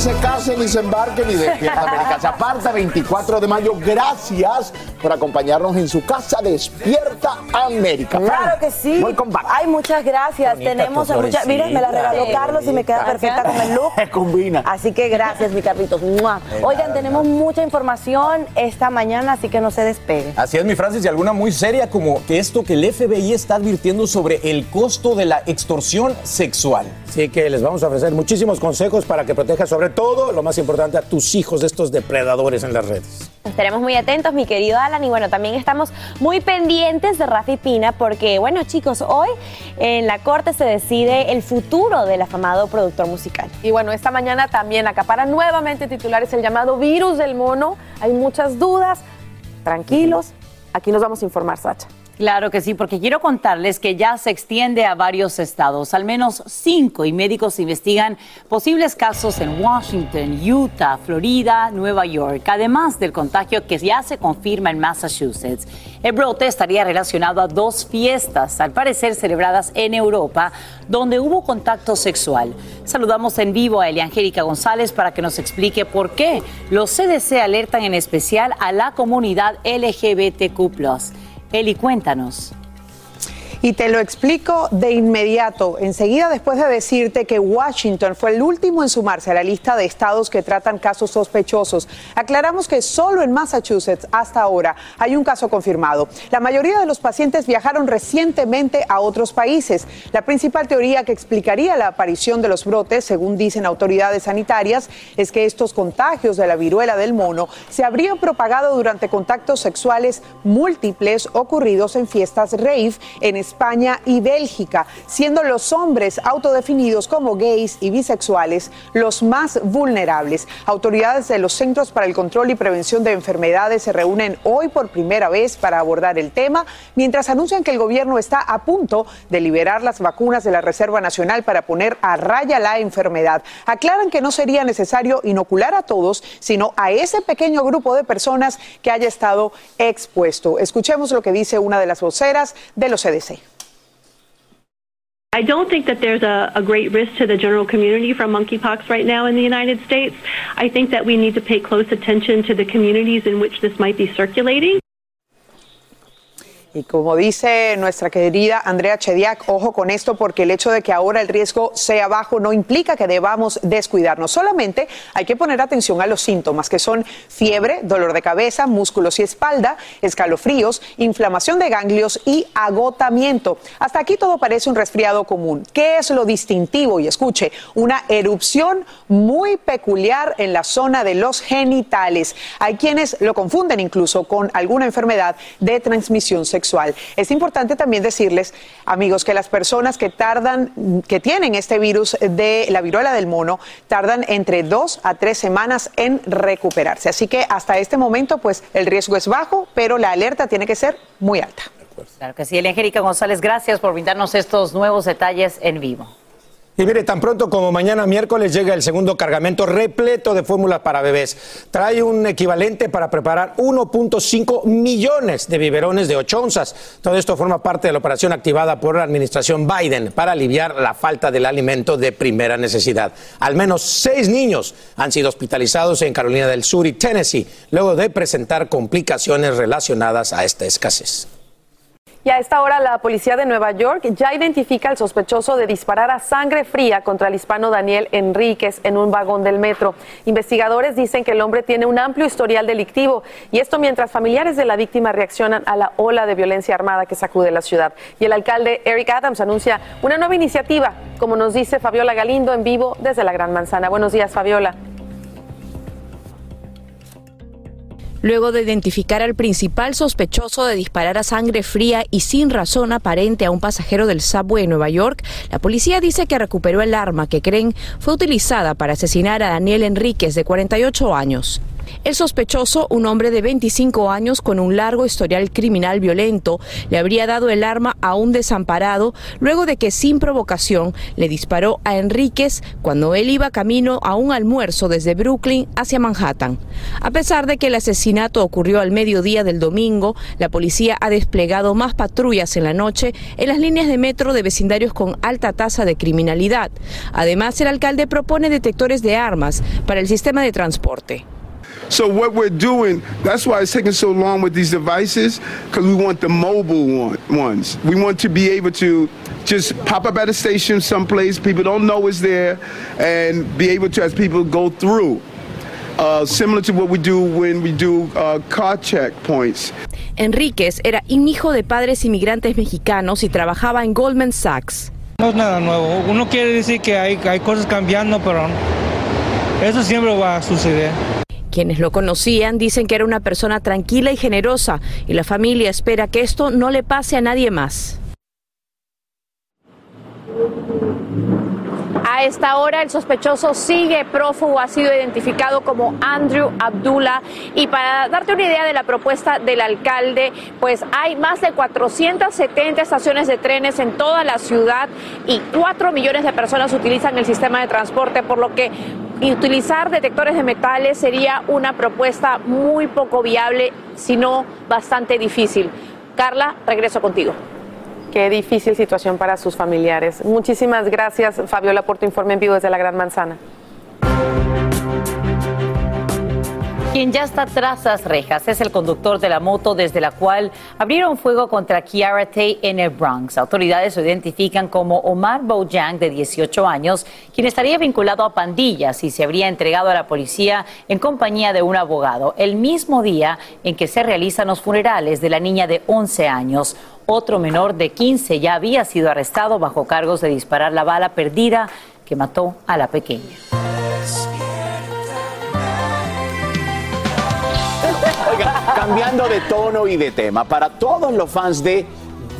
Ni se casen, ni se embarquen, ni despierta América. Se aparta 24 de mayo. Gracias por acompañarnos en su casa Despierta América. Claro que sí. Welcome back. Ay, muchas gracias. Bonita Tenemos muchas. Miren, me la regaló. Carlos y me queda perfecta con el look. Combina. Así que gracias, mi Carlitos. Oigan, tenemos mucha información esta mañana, así que no se despegue. Así es, mi Francis, y alguna muy seria como que esto que el FBI está advirtiendo sobre el costo de la extorsión sexual. Así que les vamos a ofrecer muchísimos consejos para que protejas sobre todo, lo más importante, a tus hijos de estos depredadores en las redes. Estaremos muy atentos, mi querido Alan, y bueno, también estamos muy pendientes de Rafi Pina porque, bueno, chicos, hoy en la corte se decide el futuro del afamado productor musical. Y bueno, esta mañana también acapara nuevamente titulares el llamado virus del mono. Hay muchas dudas. Tranquilos, aquí nos vamos a informar, Sacha. Claro que sí, porque quiero contarles que ya se extiende a varios estados, al menos cinco, y médicos investigan posibles casos en Washington, Utah, Florida, Nueva York, además del contagio que ya se confirma en Massachusetts. El brote estaría relacionado a dos fiestas, al parecer celebradas en Europa, donde hubo contacto sexual. Saludamos en vivo a Eliangélica González para que nos explique por qué los CDC alertan en especial a la comunidad LGBTQ. Eli, cuéntanos. Y te lo explico de inmediato, enseguida después de decirte que Washington fue el último en sumarse a la lista de estados que tratan casos sospechosos. Aclaramos que solo en Massachusetts hasta ahora hay un caso confirmado. La mayoría de los pacientes viajaron recientemente a otros países. La principal teoría que explicaría la aparición de los brotes, según dicen autoridades sanitarias, es que estos contagios de la viruela del mono se habrían propagado durante contactos sexuales múltiples ocurridos en fiestas rave en España y Bélgica, siendo los hombres autodefinidos como gays y bisexuales los más vulnerables. Autoridades de los Centros para el Control y Prevención de Enfermedades se reúnen hoy por primera vez para abordar el tema, mientras anuncian que el gobierno está a punto de liberar las vacunas de la Reserva Nacional para poner a raya la enfermedad. Aclaran que no sería necesario inocular a todos, sino a ese pequeño grupo de personas que haya estado expuesto. Escuchemos lo que dice una de las voceras de los CDC. I don't think that there's a, a great risk to the general community from monkeypox right now in the United States. I think that we need to pay close attention to the communities in which this might be circulating. Y como dice nuestra querida Andrea Chediak, ojo con esto porque el hecho de que ahora el riesgo sea bajo no implica que debamos descuidarnos. Solamente hay que poner atención a los síntomas que son fiebre, dolor de cabeza, músculos y espalda, escalofríos, inflamación de ganglios y agotamiento. Hasta aquí todo parece un resfriado común. ¿Qué es lo distintivo? Y escuche, una erupción muy peculiar en la zona de los genitales. Hay quienes lo confunden incluso con alguna enfermedad de transmisión sexual. Es importante también decirles, amigos, que las personas que tardan, que tienen este virus de la viruela del mono, tardan entre dos a tres semanas en recuperarse. Así que hasta este momento, pues el riesgo es bajo, pero la alerta tiene que ser muy alta. Claro que sí, Angélica González, gracias por brindarnos estos nuevos detalles en vivo. Y mire, tan pronto como mañana miércoles llega el segundo cargamento repleto de fórmulas para bebés. Trae un equivalente para preparar 1.5 millones de biberones de 8 onzas. Todo esto forma parte de la operación activada por la administración Biden para aliviar la falta del alimento de primera necesidad. Al menos seis niños han sido hospitalizados en Carolina del Sur y Tennessee luego de presentar complicaciones relacionadas a esta escasez. Y a esta hora la policía de Nueva York ya identifica al sospechoso de disparar a sangre fría contra el hispano Daniel Enríquez en un vagón del metro. Investigadores dicen que el hombre tiene un amplio historial delictivo y esto mientras familiares de la víctima reaccionan a la ola de violencia armada que sacude la ciudad. Y el alcalde Eric Adams anuncia una nueva iniciativa, como nos dice Fabiola Galindo en vivo desde la Gran Manzana. Buenos días, Fabiola. Luego de identificar al principal sospechoso de disparar a sangre fría y sin razón aparente a un pasajero del subway en Nueva York, la policía dice que recuperó el arma que creen fue utilizada para asesinar a Daniel Enríquez, de 48 años. El sospechoso, un hombre de 25 años con un largo historial criminal violento, le habría dado el arma a un desamparado luego de que sin provocación le disparó a Enríquez cuando él iba camino a un almuerzo desde Brooklyn hacia Manhattan. A pesar de que el asesinato ocurrió al mediodía del domingo, la policía ha desplegado más patrullas en la noche en las líneas de metro de vecindarios con alta tasa de criminalidad. Además, el alcalde propone detectores de armas para el sistema de transporte. So what we're doing, that's why it's taking so long with these devices, because we want the mobile one, ones. We want to be able to just pop up at a station someplace people don't know it's there, and be able to, as people go through, uh, similar to what we do when we do uh, car checkpoints. Enríquez era un hijo de padres inmigrantes mexicanos y trabajaba en Goldman Sachs. No es nada nuevo. Uno quiere decir que hay, hay cosas cambiando, pero eso siempre va a suceder. Quienes lo conocían dicen que era una persona tranquila y generosa y la familia espera que esto no le pase a nadie más. A esta hora el sospechoso sigue prófugo, ha sido identificado como Andrew Abdullah y para darte una idea de la propuesta del alcalde, pues hay más de 470 estaciones de trenes en toda la ciudad y 4 millones de personas utilizan el sistema de transporte, por lo que utilizar detectores de metales sería una propuesta muy poco viable, sino bastante difícil. Carla, regreso contigo. Qué difícil situación para sus familiares. Muchísimas gracias, Fabiola, por tu informe en vivo desde la Gran Manzana. Quien ya está tras las rejas es el conductor de la moto desde la cual abrieron fuego contra Kiara Tay en el Bronx. Autoridades lo identifican como Omar Bojang, de 18 años, quien estaría vinculado a pandillas y se habría entregado a la policía en compañía de un abogado, el mismo día en que se realizan los funerales de la niña de 11 años. Otro menor de 15 ya había sido arrestado bajo cargos de disparar la bala perdida que mató a la pequeña. Cambiando de tono y de tema, para todos los fans de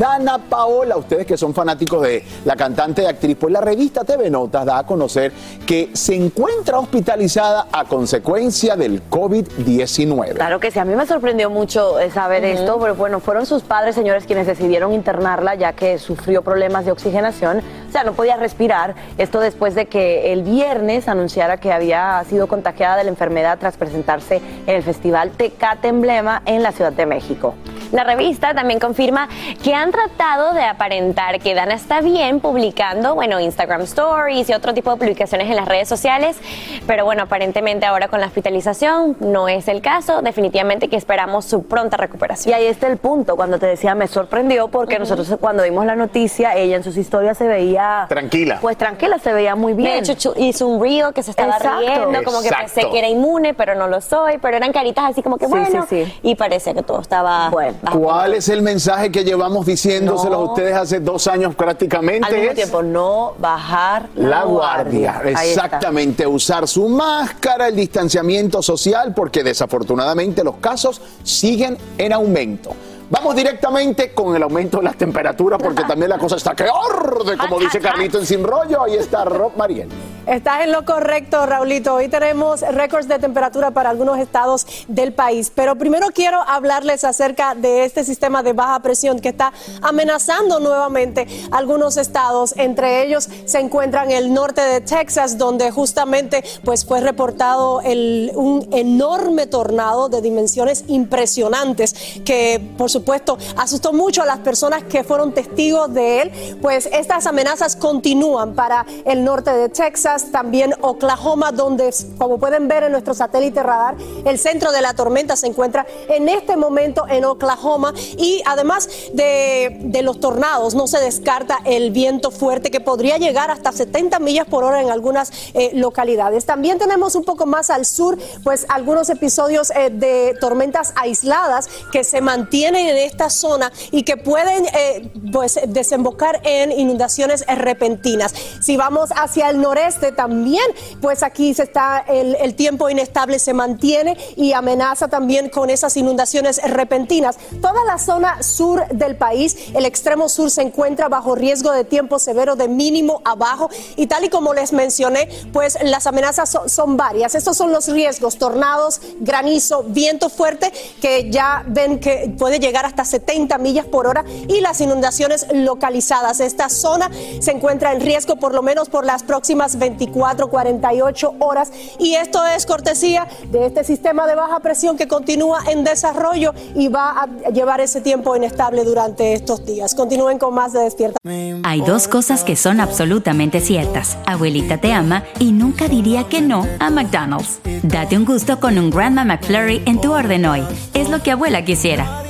Dana Paola, ustedes que son fanáticos de la cantante y actriz, pues la revista TV Notas da a conocer que se encuentra hospitalizada a consecuencia del COVID-19. Claro que sí, a mí me sorprendió mucho eh, saber esto, pero bueno, fueron sus padres, señores, quienes decidieron internarla ya que sufrió problemas de oxigenación, o sea, no podía respirar. Esto después de que el viernes anunciara que había sido contagiada de la enfermedad tras presentarse en el festival Tecate Emblema en la Ciudad de México. La revista también confirma que han tratado de aparentar que Dana está bien publicando, bueno, Instagram Stories y otro tipo de publicaciones en las redes sociales, pero bueno, aparentemente ahora con la hospitalización no es el caso, definitivamente que esperamos su pronta recuperación. Y ahí está el punto, cuando te decía, me sorprendió porque nosotros cuando vimos la noticia, ella en sus historias se veía... Tranquila. Pues tranquila, se veía muy bien. De hecho, hizo un reel que se estaba Exacto. riendo, como que pensé que era inmune, pero no lo soy, pero eran caritas así como que Sí, bueno, sí, sí. y parece que todo estaba Bueno. ¿Cuál es el mensaje que llevamos diciéndoselos a ustedes hace dos años prácticamente? Al mismo Es tiempo, no bajar La guardia, exactamente, usar su máscara, el distanciamiento social, porque desafortunadamente los casos siguen en aumento. Vamos directamente con el aumento de las temperaturas porque también la cosa está que orde, como dice Carlito en Sin Rollo. Ahí está Rob Mariel. Estás en lo correcto, Raulito. Hoy tenemos récords de temperatura para algunos estados del país. Pero primero quiero hablarles acerca de este sistema de baja presión que está amenazando nuevamente algunos estados. Entre ellos se encuentran el norte de Texas, donde justamente pues, fue reportado un enorme tornado de dimensiones impresionantes que, por supuesto, asustó mucho a las personas que fueron testigos de él. Pues estas amenazas continúan para el norte de Texas también Oklahoma, donde, como pueden ver en nuestro satélite radar, el centro de la tormenta se encuentra en este momento en Oklahoma. Y además de, los tornados, no se descarta el viento fuerte que podría llegar hasta 70 millas por hora en algunas eh, localidades. También tenemos un poco más al sur, pues algunos episodios eh, de tormentas aisladas que se mantienen en esta zona y que pueden eh, pues desembocar en inundaciones repentinas. Si vamos hacia el noreste, también, pues aquí se está el, tiempo inestable se mantiene y amenaza también con esas inundaciones repentinas. Toda la zona sur del país, el extremo sur se encuentra bajo riesgo de tiempo severo de mínimo abajo y tal y como les mencioné, pues las amenazas son, varias. Estos son los riesgos, tornados, granizo, viento fuerte que ya ven que puede llegar hasta 70 millas por hora y las inundaciones localizadas. Esta zona se encuentra en riesgo por lo menos por las próximas 20 24, 48 horas. Y esto es cortesía de este sistema de baja presión que continúa en desarrollo y va a llevar ese tiempo inestable durante estos días. Continúen con más de Despierta. Hay dos cosas que son absolutamente ciertas. Abuelita te ama y nunca diría que no a McDonald's. Date un gusto con un Grandma McFlurry en tu orden hoy. Es lo que abuela quisiera.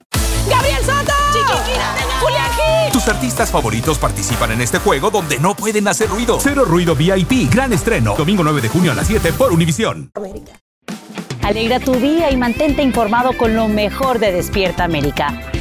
artistas favoritos participan en este juego donde no pueden hacer ruido. Cero Ruido VIP, gran estreno. Domingo 9 de junio a las 7 por Univisión. Alegra tu día y mantente informado con lo mejor de Despierta América.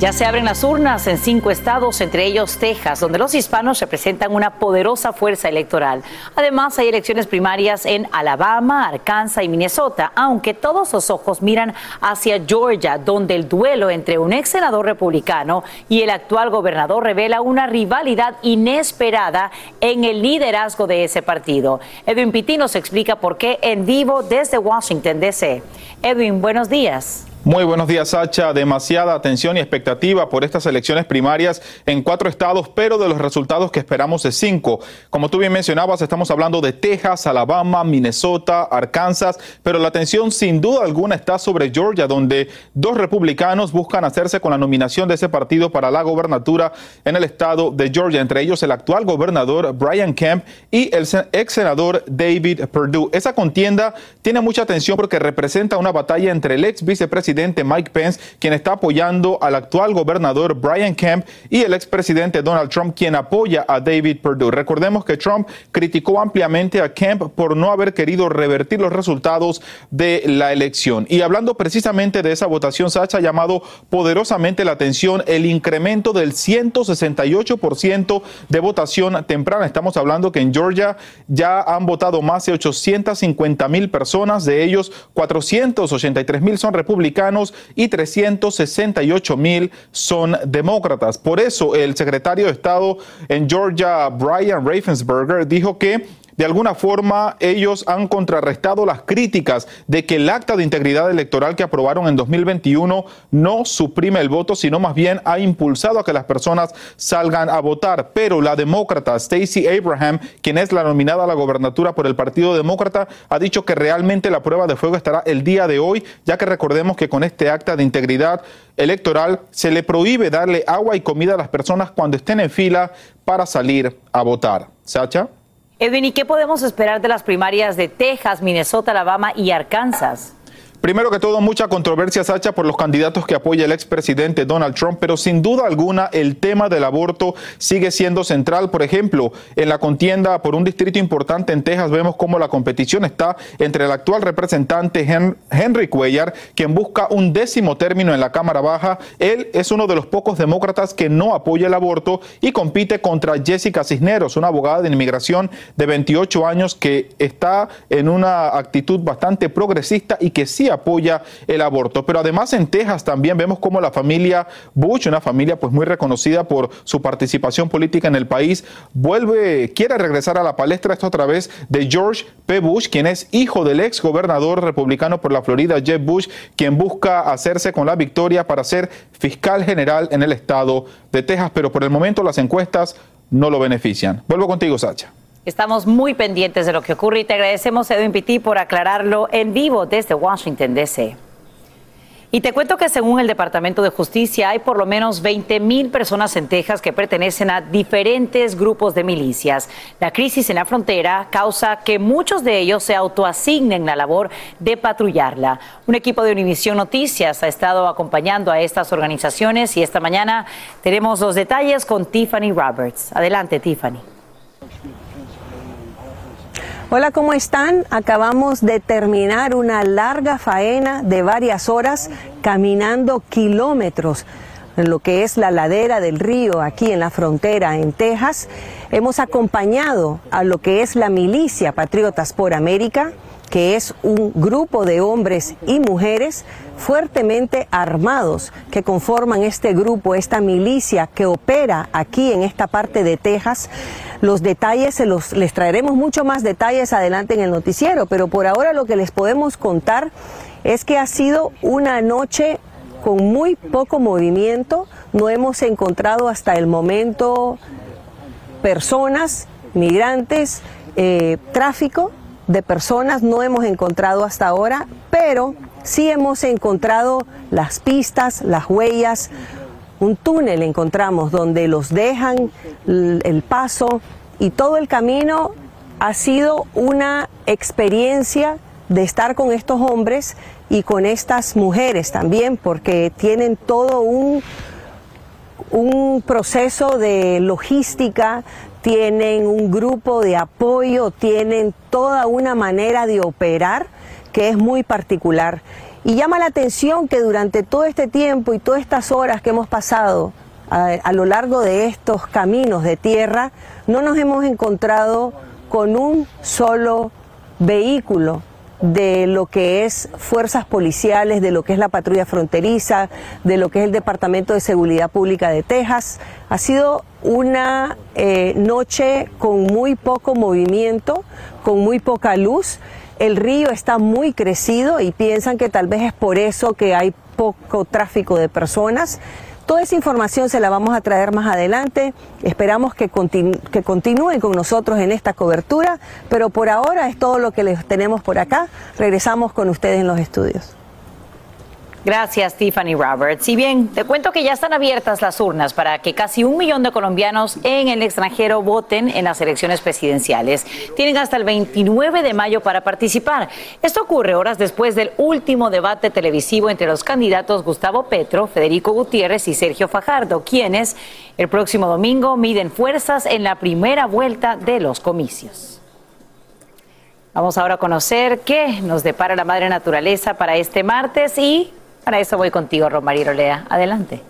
Ya se abren las urnas en cinco estados, entre ellos Texas, donde los hispanos representan una poderosa fuerza electoral. Además, hay elecciones primarias en Alabama, Arkansas y Minnesota, aunque todos los ojos miran hacia Georgia, donde el duelo entre un ex senador republicano y el actual gobernador revela una rivalidad inesperada en el liderazgo de ese partido. Edwin Pitti nos explica por qué en vivo desde Washington, D.C. Edwin, buenos días. Muy buenos días, Sacha. Demasiada atención y expectativa por estas elecciones primarias en cuatro estados, pero de los resultados que esperamos de cinco. Como tú bien mencionabas, estamos hablando de Texas, Alabama, Minnesota, Arkansas, pero la atención sin duda alguna está sobre Georgia, donde dos republicanos buscan hacerse con la nominación de ese partido para la gobernatura en el estado de Georgia, entre ellos el actual gobernador Brian Kemp y el ex senador David Perdue. Esa contienda tiene mucha atención porque representa una batalla entre el ex vicepresidente Mike Pence, quien está apoyando al actual gobernador Brian Kemp, y el expresidente Donald Trump, quien apoya a David Perdue. Recordemos que Trump criticó ampliamente a Kemp por no haber querido revertir los resultados de la elección. Y hablando precisamente de esa votación, Sacha ha llamado poderosamente la atención el incremento del 168% de votación temprana. Estamos hablando que en Georgia ya han votado más de 850 mil personas, de ellos 483 mil son republicanos y 368 mil son demócratas. Por eso el secretario de Estado en Georgia, Brian Ravensberger, dijo que de alguna forma ellos han contrarrestado las críticas de que el acta de integridad electoral que aprobaron en 2021 no suprime el voto, sino más bien ha impulsado a que las personas salgan a votar. Pero la demócrata Stacey Abraham, quien es la nominada a la gobernatura por el Partido Demócrata, ha dicho que realmente la prueba de fuego estará el día de hoy, ya que recordemos que con este acta de integridad electoral se le prohíbe darle agua y comida a las personas cuando estén en fila para salir a votar. Sacha. Edwin, ¿y qué podemos esperar de las primarias de Texas, Minnesota, Alabama y Arkansas? Primero que todo, mucha controversia, Sacha, por los candidatos que apoya el expresidente Donald Trump, pero sin duda alguna el tema del aborto sigue siendo central. Por ejemplo, en la contienda por un distrito importante en Texas vemos cómo la competición está entre el actual representante Henry Cuellar, quien busca un décimo término en la Cámara Baja. Él es uno de los pocos demócratas que no apoya el aborto y compite contra Jessica Cisneros, una abogada de inmigración de 28 años que está en una actitud bastante progresista y que sí apoya el aborto. Pero además en Texas también vemos como la familia Bush, una familia pues muy reconocida por su participación política en el país, vuelve, quiere regresar a la palestra esto a través de George P. Bush, quien es hijo del ex gobernador republicano por la Florida, Jeb Bush, quien busca hacerse con la victoria para ser fiscal general en el estado de Texas. Pero por el momento las encuestas no lo benefician. Vuelvo contigo, Sacha. Estamos muy pendientes de lo que ocurre y te agradecemos, Edwin Pitti, por aclararlo en vivo desde Washington, D.C. Y te cuento que según el Departamento de Justicia hay por lo menos 20 mil personas en Texas que pertenecen a diferentes grupos de milicias. La crisis en la frontera causa que muchos de ellos se autoasignen la labor de patrullarla. Un equipo de Univision Noticias ha estado acompañando a estas organizaciones y esta mañana tenemos los detalles con Tiffany Roberts. Adelante, Tiffany. Hola, ¿cómo están? Acabamos de terminar una larga faena de varias horas caminando kilómetros en lo que es la ladera del río aquí en la frontera en Texas. Hemos acompañado a lo que es la milicia Patriotas por América, que es un grupo de hombres y mujeres fuertemente armados que conforman este grupo, esta milicia que opera aquí en esta parte de Texas. Los detalles se los les traeremos mucho más detalles adelante en el noticiero, pero por ahora lo que les podemos contar es que ha sido una noche con muy poco movimiento. No hemos encontrado hasta el momento personas, migrantes, eh, tráfico de personas no hemos encontrado hasta ahora, pero sí hemos encontrado las pistas, las huellas, un túnel encontramos donde los dejan el paso y todo el camino ha sido una experiencia de estar con estos hombres y con estas mujeres también, porque tienen todo un, un proceso de logística, tienen un grupo de apoyo, tienen toda una manera de operar que es muy particular. Y llama la atención que durante todo este tiempo y todas estas horas que hemos pasado a, lo largo de estos caminos de tierra, no nos hemos encontrado con un solo vehículo de lo que es fuerzas policiales, de lo que es la patrulla fronteriza, de lo que es el Departamento de Seguridad Pública de Texas. Ha sido una eh, noche con muy poco movimiento, con muy poca luz. El río está muy crecido y piensan que tal vez es por eso que hay poco tráfico de personas. Toda esa información se la vamos a traer más adelante. Esperamos que, continúen con nosotros en esta cobertura, pero por ahora es todo lo que les tenemos por acá. Regresamos con ustedes en los estudios. Gracias, Tiffany Roberts. Y bien, te cuento que ya están abiertas las urnas para que casi un millón de colombianos en el extranjero voten en las elecciones presidenciales. Tienen hasta el 29 de mayo para participar. Esto ocurre horas después del último debate televisivo entre los candidatos Gustavo Petro, Federico Gutiérrez y Sergio Fajardo, quienes el próximo domingo miden fuerzas en la primera vuelta de los comicios. Vamos ahora a conocer qué nos depara la madre naturaleza para este martes y para eso voy contigo, Romario Lea. Adelante.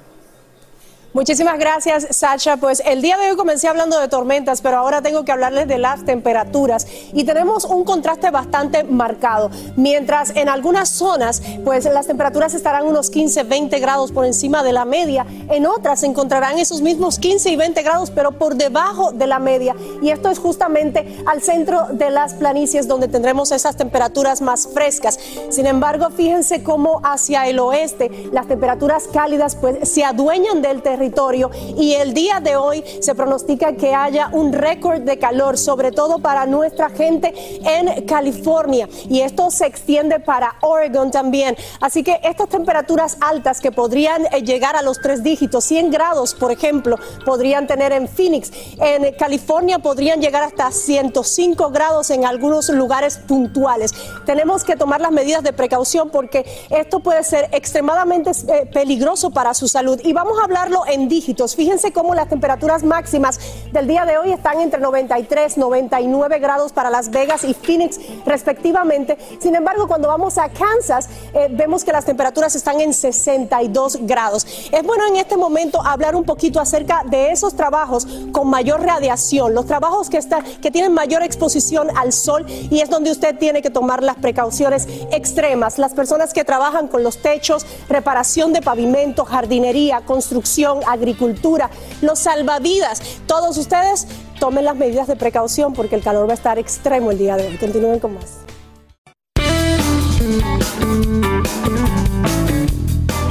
Muchísimas gracias, Sacha. Pues el día de hoy comencé hablando de tormentas, pero ahora tengo que hablarles de las temperaturas. Y tenemos un contraste bastante marcado. Mientras en algunas zonas, pues las temperaturas estarán unos 15, 20 grados por encima de la media, en otras encontrarán esos mismos 15 y 20 grados, pero por debajo de la media. Y esto es justamente al centro de las planicies donde tendremos esas temperaturas más frescas. Sin embargo, fíjense cómo hacia el oeste las temperaturas cálidas pues se adueñan del terreno territorio y el día de hoy se pronostica que haya un récord de calor, sobre todo para nuestra gente en California y esto se extiende para Oregon también. Así que estas temperaturas altas que podrían eh, llegar a los tres dígitos, 100 grados por ejemplo, podrían tener en Phoenix, en California podrían llegar hasta 105 grados en algunos lugares puntuales. Tenemos que tomar las medidas de precaución porque esto puede ser extremadamente eh, peligroso para su salud. Y vamos a hablarlo en dígitos. Fíjense cómo las temperaturas máximas del día de hoy están entre 93, 99 grados para Las Vegas y Phoenix respectivamente. Sin embargo, cuando vamos a Kansas, eh, vemos que las temperaturas están en 62 grados. Es bueno en este momento hablar un poquito acerca de esos trabajos con mayor radiación, los trabajos que, están, que tienen mayor exposición al sol y es donde usted tiene que tomar las precauciones extremas. Las personas que trabajan con los techos, reparación de pavimento, jardinería, construcción, agricultura, los salvavidas, todos ustedes tomen las medidas de precaución porque el calor va a estar extremo el día de hoy. Continúen con más.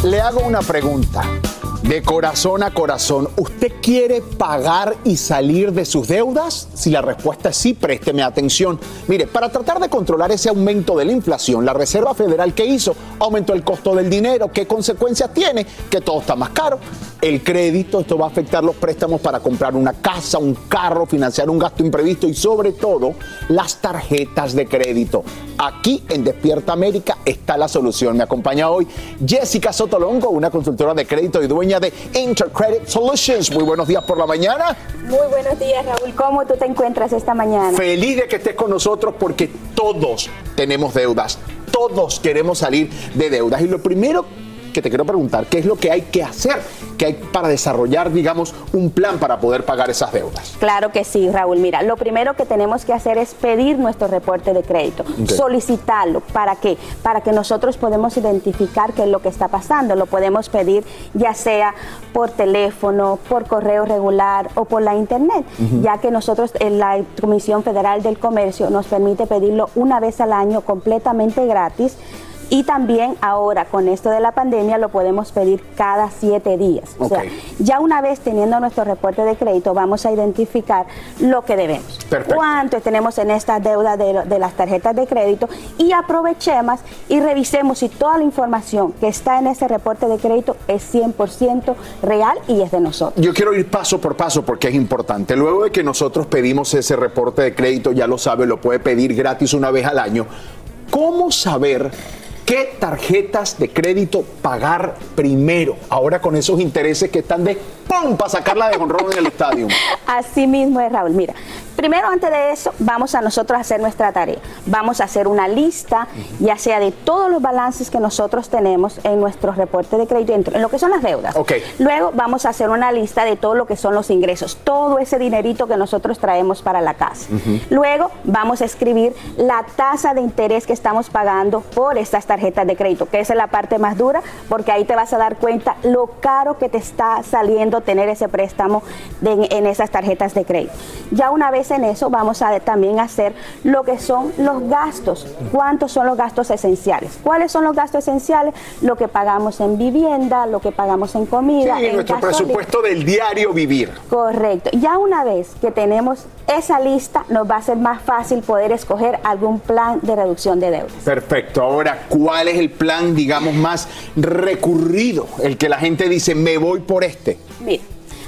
Le hago una pregunta. De corazón a corazón, ¿usted quiere pagar y salir de sus deudas? Si la respuesta es sí, présteme atención. Mire, para tratar de controlar ese aumento de la inflación, la Reserva Federal que hizo aumentó el costo del dinero. ¿Qué consecuencias tiene? Que todo está más caro. El crédito, esto va a afectar los préstamos para comprar una casa, un carro, financiar un gasto imprevisto y sobre todo las tarjetas de crédito. Aquí en Despierta América está la solución. Me acompaña hoy Jessica Sotolongo, una consultora de crédito y dueña de Intercredit Solutions. Muy buenos días por la mañana. Muy buenos días, Raúl. ¿Cómo tú te encuentras esta mañana? Feliz de que estés con nosotros porque todos tenemos deudas. Todos queremos salir de deudas. Y lo primero que te quiero preguntar, ¿qué es lo que hay que hacer? ¿Qué hay para desarrollar, digamos, un plan para poder pagar esas deudas? Claro que sí, Raúl. Mira, lo primero que tenemos que hacer es pedir nuestro reporte de crédito, solicitarlo. ¿Para qué? Para que nosotros podamos identificar qué es lo que está pasando. Lo podemos pedir ya sea por teléfono, por correo regular o por la internet, ya que nosotros en la Comisión Federal del Comercio nos permite pedirlo una vez al año completamente gratis y también ahora con esto de la pandemia lo podemos pedir cada siete días. O sea, ya una vez teniendo nuestro reporte de crédito vamos a identificar lo que debemos. Cuánto tenemos en esta deuda de, de, las tarjetas de crédito y aprovechemos y revisemos si toda la información que está en ese reporte de crédito es 100% real y es de nosotros. Yo quiero ir paso por paso porque es importante. Luego de que nosotros pedimos ese reporte de crédito, ya lo sabe, lo puede pedir gratis una vez al año. ¿Cómo saber ¿Qué tarjetas de crédito pagar primero? Ahora con esos intereses que están de ¡pum! para sacarla de honrón en el estadio. Así mismo es, Raúl. Mira, primero antes de eso, vamos a nosotros a hacer nuestra tarea. Vamos a hacer una lista, ya sea de todos los balances que nosotros tenemos en nuestro reporte de crédito, en lo que son las deudas. Okay. Luego vamos a hacer una lista de todo lo que son los ingresos, todo ese dinerito que nosotros traemos para la casa. Uh -huh. Luego vamos a escribir la tasa de interés que estamos pagando por estas tarjetas tarjetas de crédito, que esa es la parte más dura, porque ahí te vas a dar cuenta lo caro que te está saliendo tener ese préstamo de, en esas tarjetas de crédito. Ya una vez en eso, vamos a también hacer lo que son los gastos. ¿Cuántos son los gastos esenciales? ¿Cuáles son los gastos esenciales? Lo que pagamos en vivienda, lo que pagamos en comida. Sí, en nuestro gasolina. presupuesto del diario vivir. Correcto. Ya una vez que tenemos esa lista, nos va a ser más fácil poder escoger algún plan de reducción de deudas. Perfecto. Ahora, ¿cuál es el plan, digamos, más recurrido? El que la gente dice, me voy por este. Mira,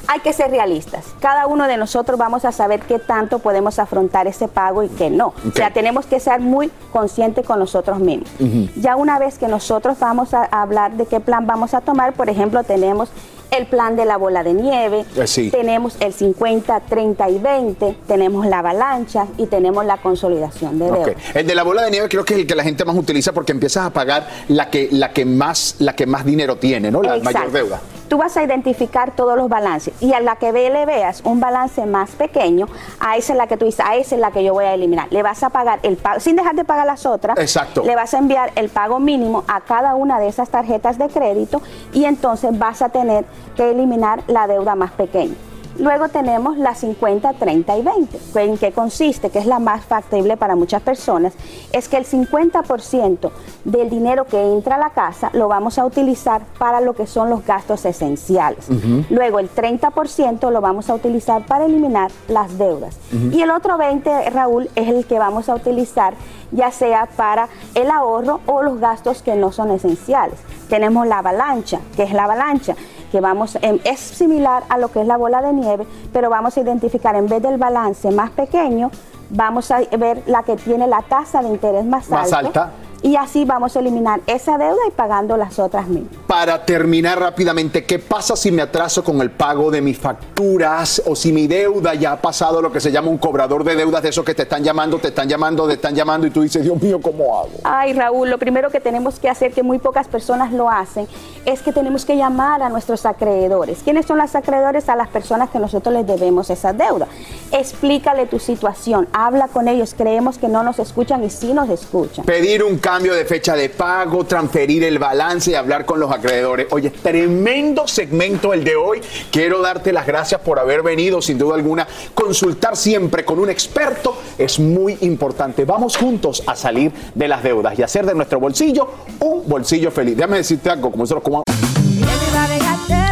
hay que ser realistas. Cada uno de nosotros vamos a saber qué tanto podemos afrontar ese pago y qué no. Okay. O sea, tenemos que ser muy conscientes con nosotros mismos. Uh -huh. Ya una vez que nosotros vamos a hablar de qué plan vamos a tomar, por ejemplo, tenemos el plan de la bola de nieve, sí. tenemos el 50, 30 y 20, tenemos la avalancha y tenemos la consolidación de deuda. Okay. El de la bola de nieve creo que es el que la gente más utiliza porque empiezas a pagar la que, la que, más, la que más dinero tiene, ¿no? La Exacto. mayor deuda. Tú vas a identificar todos los balances y a la que ve, le veas un balance más pequeño, a esa es la que tú dices, a esa es la que yo voy a eliminar. Le vas a pagar el pago, sin dejar de pagar las otras, Exacto. le vas a enviar el pago mínimo a cada una de esas tarjetas de crédito y entonces vas a tener que eliminar la deuda más pequeña. Luego tenemos la 50, 30 y 20. ¿En qué consiste? Que es la más factible para muchas personas. Es que el 50% del dinero que entra a la casa lo vamos a utilizar para lo que son los gastos esenciales. Luego el 30% lo vamos a utilizar para eliminar las deudas. Y el otro 20, Raúl, es el que vamos a utilizar ya sea para el ahorro o los gastos que no son esenciales. Tenemos la avalancha, que es la avalancha que vamos, es similar a lo que es la bola de nieve, pero vamos a identificar en vez del balance más pequeño, vamos a ver la que tiene la tasa de interés más, Más alta. Y así vamos a eliminar esa deuda y pagando las otras mil. Para terminar rápidamente, ¿qué pasa si me atraso con el pago de mis facturas o si mi deuda ya ha pasado lo que se llama un cobrador de deudas de esos que te están llamando, te están llamando, te están llamando y tú dices, Dios mío, ¿cómo hago? Ay, Raúl, lo primero que tenemos que hacer, que muy pocas personas lo hacen, es que tenemos que llamar a nuestros acreedores. ¿Quiénes son los acreedores? A las personas que nosotros les debemos esa deuda. Explícale tu situación, habla con ellos. Creemos que no nos escuchan y sí nos escuchan. Pedir un cambio de fecha de pago, transferir el balance y hablar con los acreedores. Oye, tremendo segmento el de hoy. Quiero darte las gracias por haber venido, sin duda alguna. Consultar siempre con un experto es muy importante. Vamos juntos a salir de las deudas y hacer de nuestro bolsillo un bolsillo feliz. Déjame decirte algo, como nosotros como...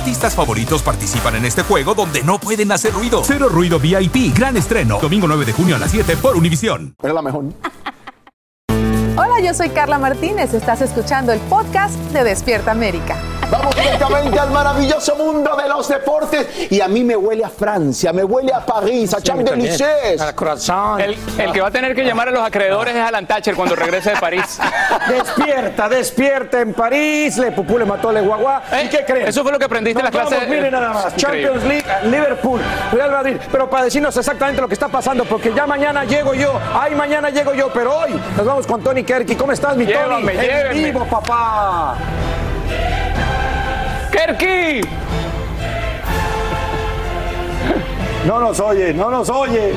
artistas favoritos participan en este juego donde no pueden hacer ruido. Cero Ruido VIP, gran estreno. Domingo 9 de junio a las 7 por Univisión. Era la mejor. Hola, yo soy Carla Martínez. Estás escuchando el podcast de Despierta América. Vamos directamente al maravilloso mundo de los deportes. Y a mí me huele a Francia, me huele a París, a Champs-Élysées. A croissant. El, el que va a tener que llamar a los acreedores es Alan Thatcher cuando regrese de París. Despierta, despierta en París. Le Pupú le mató Le Guagua. ¿Y qué creen? Eso fue lo que aprendiste en la Nos clase. vamos, Miren nada más. Increíble. Champions League, Liverpool, Real Madrid. Pero para decirnos exactamente lo que está pasando, porque ya mañana llego yo. Ay, mañana llego yo. Pero hoy nos vamos con Tony Kerky. ¿Cómo estás, mi Llévame, Tony? En llévenme. vivo, papá. ¡Kerky! No nos oye, no nos oye.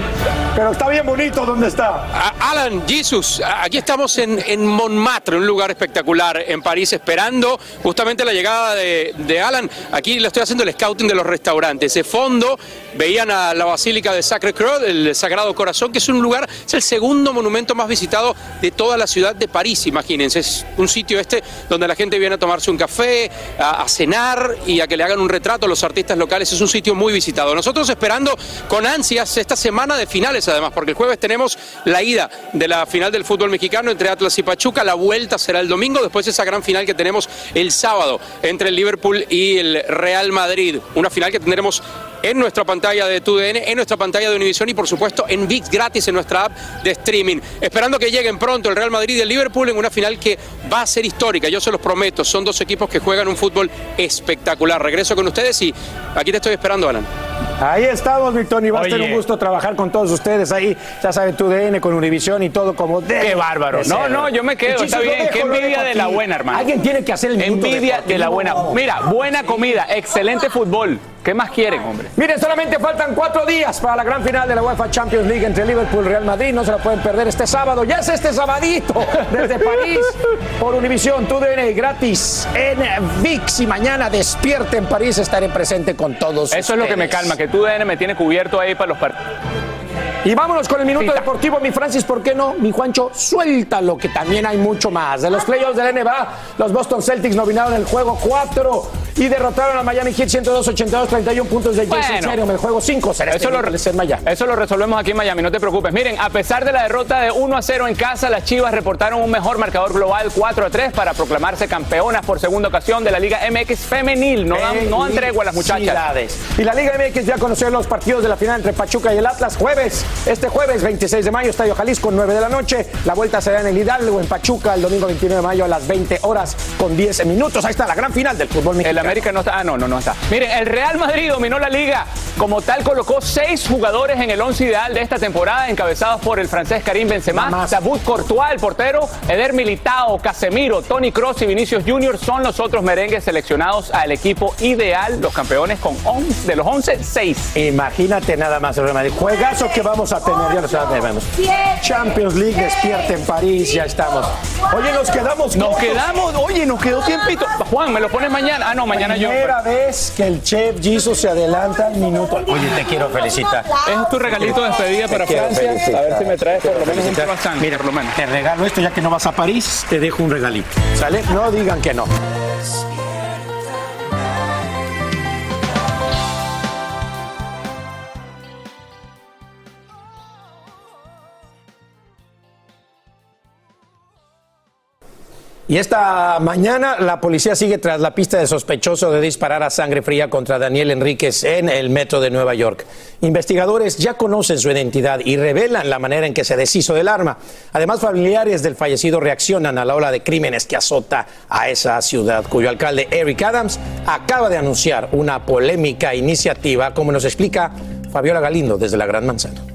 Pero está bien bonito donde está. Alan, Jesus, aquí estamos en, en Montmartre, un lugar espectacular en París, esperando justamente la llegada de, de Alan. Aquí le estoy haciendo el scouting de los restaurantes. De fondo veían a la Basílica de Sacré-Cœur, el Sagrado Corazón, que es un lugar, es el segundo monumento más visitado de toda la ciudad de París, imagínense. Es un sitio este donde la gente viene a tomarse un café, a, a cenar y a que le hagan un retrato a los artistas locales. Es un sitio muy visitado. Nosotros esperando con ansias esta semana de finales, además, porque el jueves tenemos la ida de la final del fútbol mexicano entre Atlas y Pachuca. La vuelta será el domingo, después esa gran final que tenemos el sábado entre el Liverpool y el Real Madrid. Una final que tendremos en nuestra pantalla de TUDN, en nuestra pantalla de Univision y por supuesto en VIX gratis en nuestra app de streaming. Esperando que lleguen pronto el Real Madrid y el Liverpool en una final que va a ser histórica, yo se los prometo. Son dos equipos que juegan un fútbol espectacular. Regreso con ustedes y aquí te estoy esperando, Alan. Ahí estamos, mi Tony. Va a ser un gusto trabajar con todos ustedes ahí. Ya saben, tu DN con Univisión y todo como de. Qué bárbaro. No, no, yo me quedo, está bien. Qué envidia de la buena, hermano. Alguien tiene que hacer el Envidia de la buena. Mira, buena comida, excelente fútbol. ¿Qué más quieren, hombre? Miren, solamente faltan cuatro días para la gran final de la UEFA Champions League entre Liverpool y Real Madrid. No se la pueden perder este sábado. Ya es este sabadito desde París por Univisión, tu DN gratis en VIX. Y mañana despierte en París. Estaré presente con todos. Eso es lo que me calma, que tu DN me tiene cubierto ahí para los partidos. Y vámonos con el minuto deportivo, mi Francis, ¿por qué no? Mi Juancho, suéltalo, que también hay mucho más. De los playoffs de la NBA, los Boston Celtics dominaron el juego 4 y derrotaron a Miami Heat 102-82, 31 puntos de Jason Bueno. Tatum. El juego 5 será Eso este lo, Miami. eso lo resolvemos aquí en Miami, no te preocupes. Miren, a pesar de la derrota de 1 a 0 en casa, las Chivas reportaron un mejor marcador global 4 a 3 para proclamarse campeonas por segunda ocasión de la Liga MX femenil. No dan, no dan tregua a las muchachas. Y la Liga MX ya conoció los partidos de la final entre Pachuca y el Atlas jueves. Este jueves 26 de mayo, Estadio Jalisco, 9 de la noche. La vuelta será en el Hidalgo, en Pachuca, el domingo 29 de mayo a las 20 horas con 10 minutos. Ahí está la gran final del fútbol mexicano. El América no está. Ah, no, no, no está. Miren, el Real Madrid dominó la liga. Como tal, colocó seis jugadores en el once ideal de esta temporada, encabezados por el francés Karim Benzema, Tabut Courtois, el portero, Eder Militao, Casemiro, Tony Cross y Vinicius Junior son los otros merengues seleccionados al equipo ideal, los campeones con 11, de los 11, 6. Imagínate nada más el Real Madrid. Juegazos que vamos a tener, ya lo sabemos. Champions League, despierta en París, ya estamos. Oye, nos quedamos Nos cortos. quedamos, oye, nos quedó tiempito. Juan, ¿me lo pones mañana? Ah, no, mañana yo. Primera vez que el chef Jesus se adelanta al minuto. Oye, te quiero felicitar. Es tu regalito de despedida para Francia. felicitar. A ver si me traes por lo menos un croissant. Mira, por lo menos. te regalo esto ya que no vas a París, te dejo un regalito. ¿Sale? No digan que no. Y esta mañana la policía sigue tras la pista del sospechoso de disparar a sangre fría contra Daniel Enríquez en el metro de Nueva York. Investigadores ya conocen su identidad y revelan la manera en que se deshizo del arma. Además, familiares del fallecido reaccionan a la ola de crímenes que azota a esa ciudad, cuyo alcalde Eric Adams acaba de anunciar una polémica iniciativa, como nos explica Fabiola Galindo desde la Gran Manzana.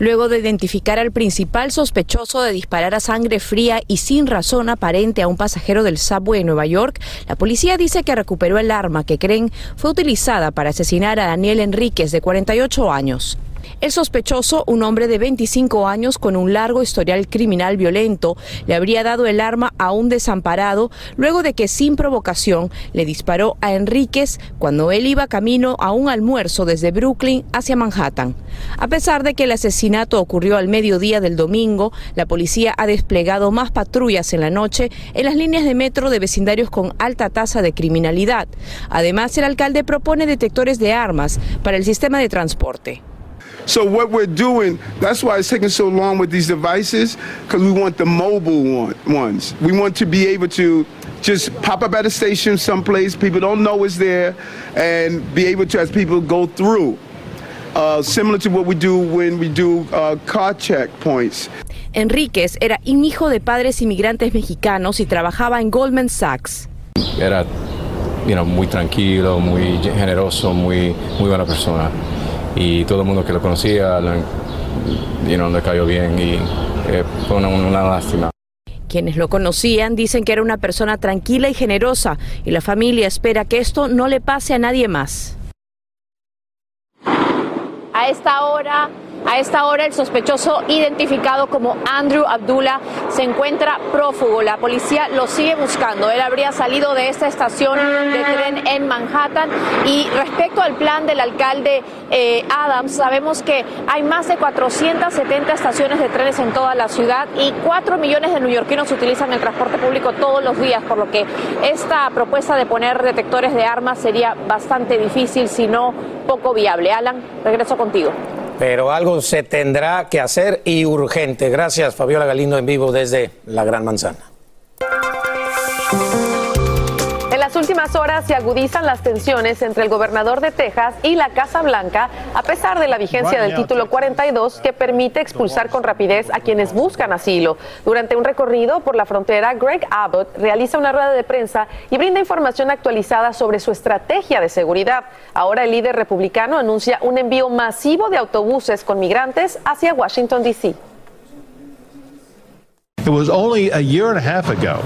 Luego de identificar al principal sospechoso de disparar a sangre fría y sin razón aparente a un pasajero del subway en Nueva York, la policía dice que recuperó el arma que creen fue utilizada para asesinar a Daniel Enríquez, de 48 años. El sospechoso, un hombre de 25 años con un largo historial criminal violento, le habría dado el arma a un desamparado luego de que sin provocación le disparó a Enríquez cuando él iba camino a un almuerzo desde Brooklyn hacia Manhattan. A pesar de que el asesinato ocurrió al mediodía del domingo, la policía ha desplegado más patrullas en la noche en las líneas de metro de vecindarios con alta tasa de criminalidad. Además, el alcalde propone detectores de armas para el sistema de transporte. So what we're doing, that's why it's taking so long with these devices, because we want the mobile one, ones. We want to be able to just pop up at a station someplace, people don't know it's there, and be able to, as people go through, uh, similar to what we do when we do uh, car checkpoints. Enríquez era un hijo de padres inmigrantes mexicanos y trabajaba en Goldman Sachs. era you know, muy tranquilo, muy generoso, muy, muy buena persona. Y todo el mundo que lo conocía le, you know, le cayó bien y eh, fue una, una lástima. Quienes lo conocían dicen que era una persona tranquila y generosa y la familia espera que esto no le pase a nadie más. A esta hora, a esta hora el sospechoso identificado como Andrew Abdullah se encuentra prófugo. La policía lo sigue buscando. Él habría salido de esta estación de tren en Manhattan. Y respecto al plan del alcalde eh, Adams, sabemos que hay más de 470 estaciones de trenes en toda la ciudad y 4 millones de neoyorquinos utilizan el transporte público todos los días, por lo que esta propuesta de poner detectores de armas sería bastante difícil, si no poco viable. Alan, regreso contigo. Pero algo se tendrá que hacer y urgente. Gracias, Fabiola Galindo, en vivo desde la Gran Manzana. Últimas horas se agudizan las tensiones entre el gobernador de Texas y la Casa Blanca, a pesar de la vigencia del título 42 que permite expulsar con rapidez a quienes buscan asilo. Durante un recorrido por la frontera, Greg Abbott realiza una rueda de prensa y brinda información actualizada sobre su estrategia de seguridad. Ahora el líder republicano anuncia un envío masivo de autobuses con migrantes hacia Washington, D.C. It was only a year and a half ago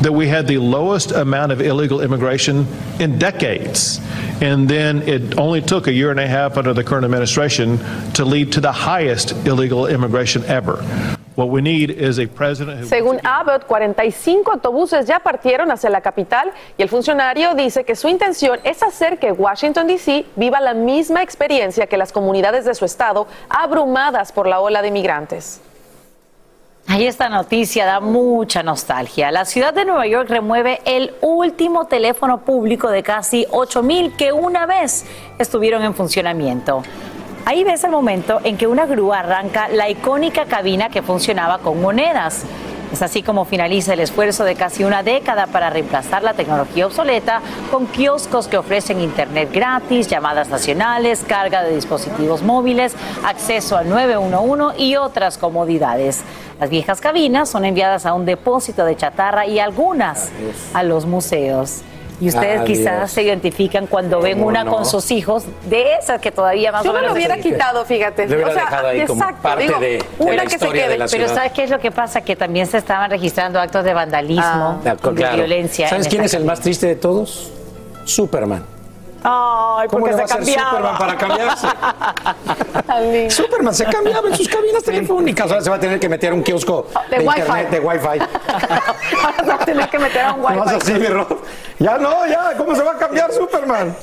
that we had the lowest amount of illegal immigration in decades. And then it only took a year and a half under the current administration to lead to the highest illegal immigration ever. What we need is a president who Según Abbott, 45 autobuses ya partieron hacia la capital y el funcionario dice que su intención es hacer que Washington, D.C. viva la misma experiencia que las comunidades de su estado abrumadas por la ola de inmigrantes. Ahí esta noticia da mucha nostalgia. La ciudad de Nueva York remueve el último teléfono público de casi 8 mil que una vez estuvieron en funcionamiento. Ahí ves el momento en que una grúa arranca la icónica cabina que funcionaba con monedas. Es así como finaliza el esfuerzo de casi una década para reemplazar la tecnología obsoleta con kioscos que ofrecen internet gratis, llamadas nacionales, carga de dispositivos móviles, acceso al 911 y otras comodidades. Las viejas cabinas son enviadas a un depósito de chatarra y algunas a los museos. Y ustedes quizás se identifican cuando ven ¿Cómo una no? con sus hijos de esas que todavía más Yo o me menos lo hubiera quitado, fíjate. Le hubiera O sea, dejado ahí como exacto, parte digo, de- de una la que se quede. de la Pero. ¿sabes qué es lo que pasa? Que también se estaban registrando actos de vandalismo, De acuerdo, de claro. violencia. ¿Sabes quién es el más triste de todos? Superman. Ay, ¿Cómo le va se a hacer. Superman para cambiarse? Superman se cambiaba en sus cabinas telefónicas. Ahora se va a tener que meter a un kiosco De de, Wi-Fi. internet, de Wi-Fi. Ahora va a tener que meter a un No vas wifi. así, mi Rob. Ya no, ya. ¿Cómo se va a cambiar Superman?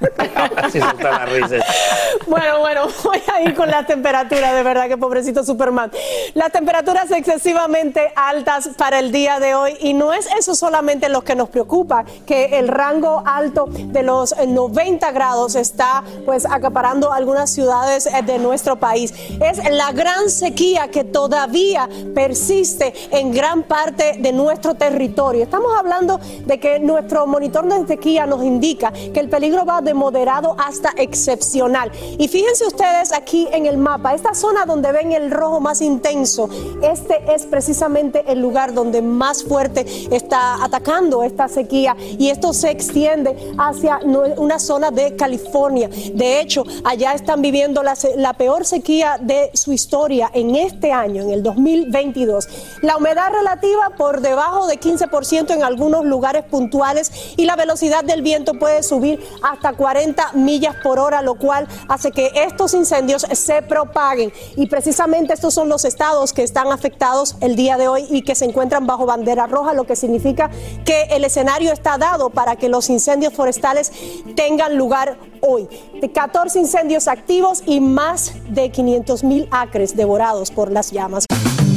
Sí, solta la risa. Bueno, bueno, voy a ir con las temperaturas, de verdad que pobrecito Superman. Las temperaturas excesivamente altas para el día de hoy y no es eso solamente lo que nos preocupa, que el rango alto de los eh, 90 grados está pues acaparando algunas ciudades eh, de nuestro país. Es la gran sequía que todavía persiste en gran parte de nuestro territorio. Estamos hablando de que nuestro monitor de sequía nos indica que el peligro va de moderado hasta excepcional. Y fíjense ustedes aquí en el mapa, esta zona donde ven el rojo más intenso, este es precisamente el lugar donde más fuerte está atacando esta sequía y esto se extiende hacia una zona de California. De hecho, allá están viviendo la, la peor sequía de su historia en este año, en el 2022. La humedad relativa por debajo de 15% en algunos lugares puntuales y la velocidad del viento puede subir hasta 40 millas por hora, lo cual hace que estos incendios se propaguen. Y precisamente estos son los estados que están afectados el día de hoy y que se encuentran bajo bandera roja, lo que significa que el escenario está dado para que los incendios forestales tengan lugar hoy. De 14 incendios activos y más de 500 mil acres devorados por las llamas.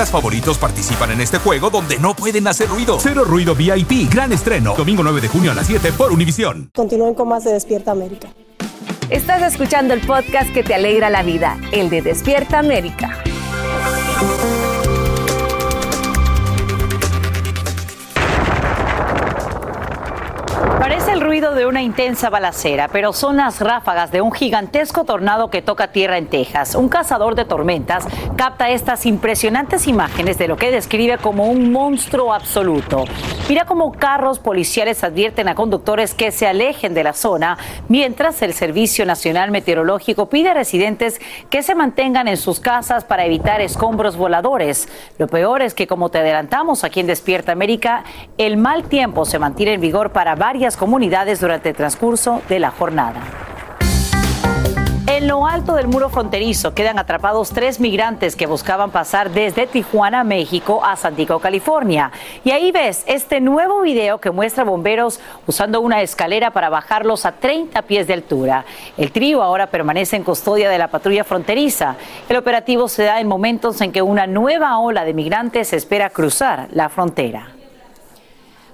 artistas favoritos participan en este juego donde no pueden hacer ruido. Cero Ruido VIP, gran estreno, domingo 9 de junio a las 7 por Univisión. Continúen con más de Despierta América. Estás escuchando el podcast que te alegra la vida, el de Despierta América. Parece el ruido de una intensa balacera, pero son las ráfagas de un gigantesco tornado que toca tierra en Texas. Un cazador de tormentas capta estas impresionantes imágenes de lo que describe como un monstruo absoluto. Mira cómo carros policiales advierten a conductores que se alejen de la zona, mientras el Servicio Nacional Meteorológico pide a residentes que se mantengan en sus casas para evitar escombros voladores. Lo peor es que, como te adelantamos aquí en Despierta América, el mal tiempo se mantiene en vigor para varias comunidades durante el transcurso de la jornada. En lo alto del muro fronterizo quedan atrapados tres migrantes que buscaban pasar desde Tijuana, México, a San Diego, California. Y ahí ves este nuevo video que muestra bomberos usando una escalera para bajarlos a 30 pies de altura. El trío ahora permanece en custodia de la patrulla fronteriza. El operativo se da en momentos en que una nueva ola de migrantes espera cruzar la frontera.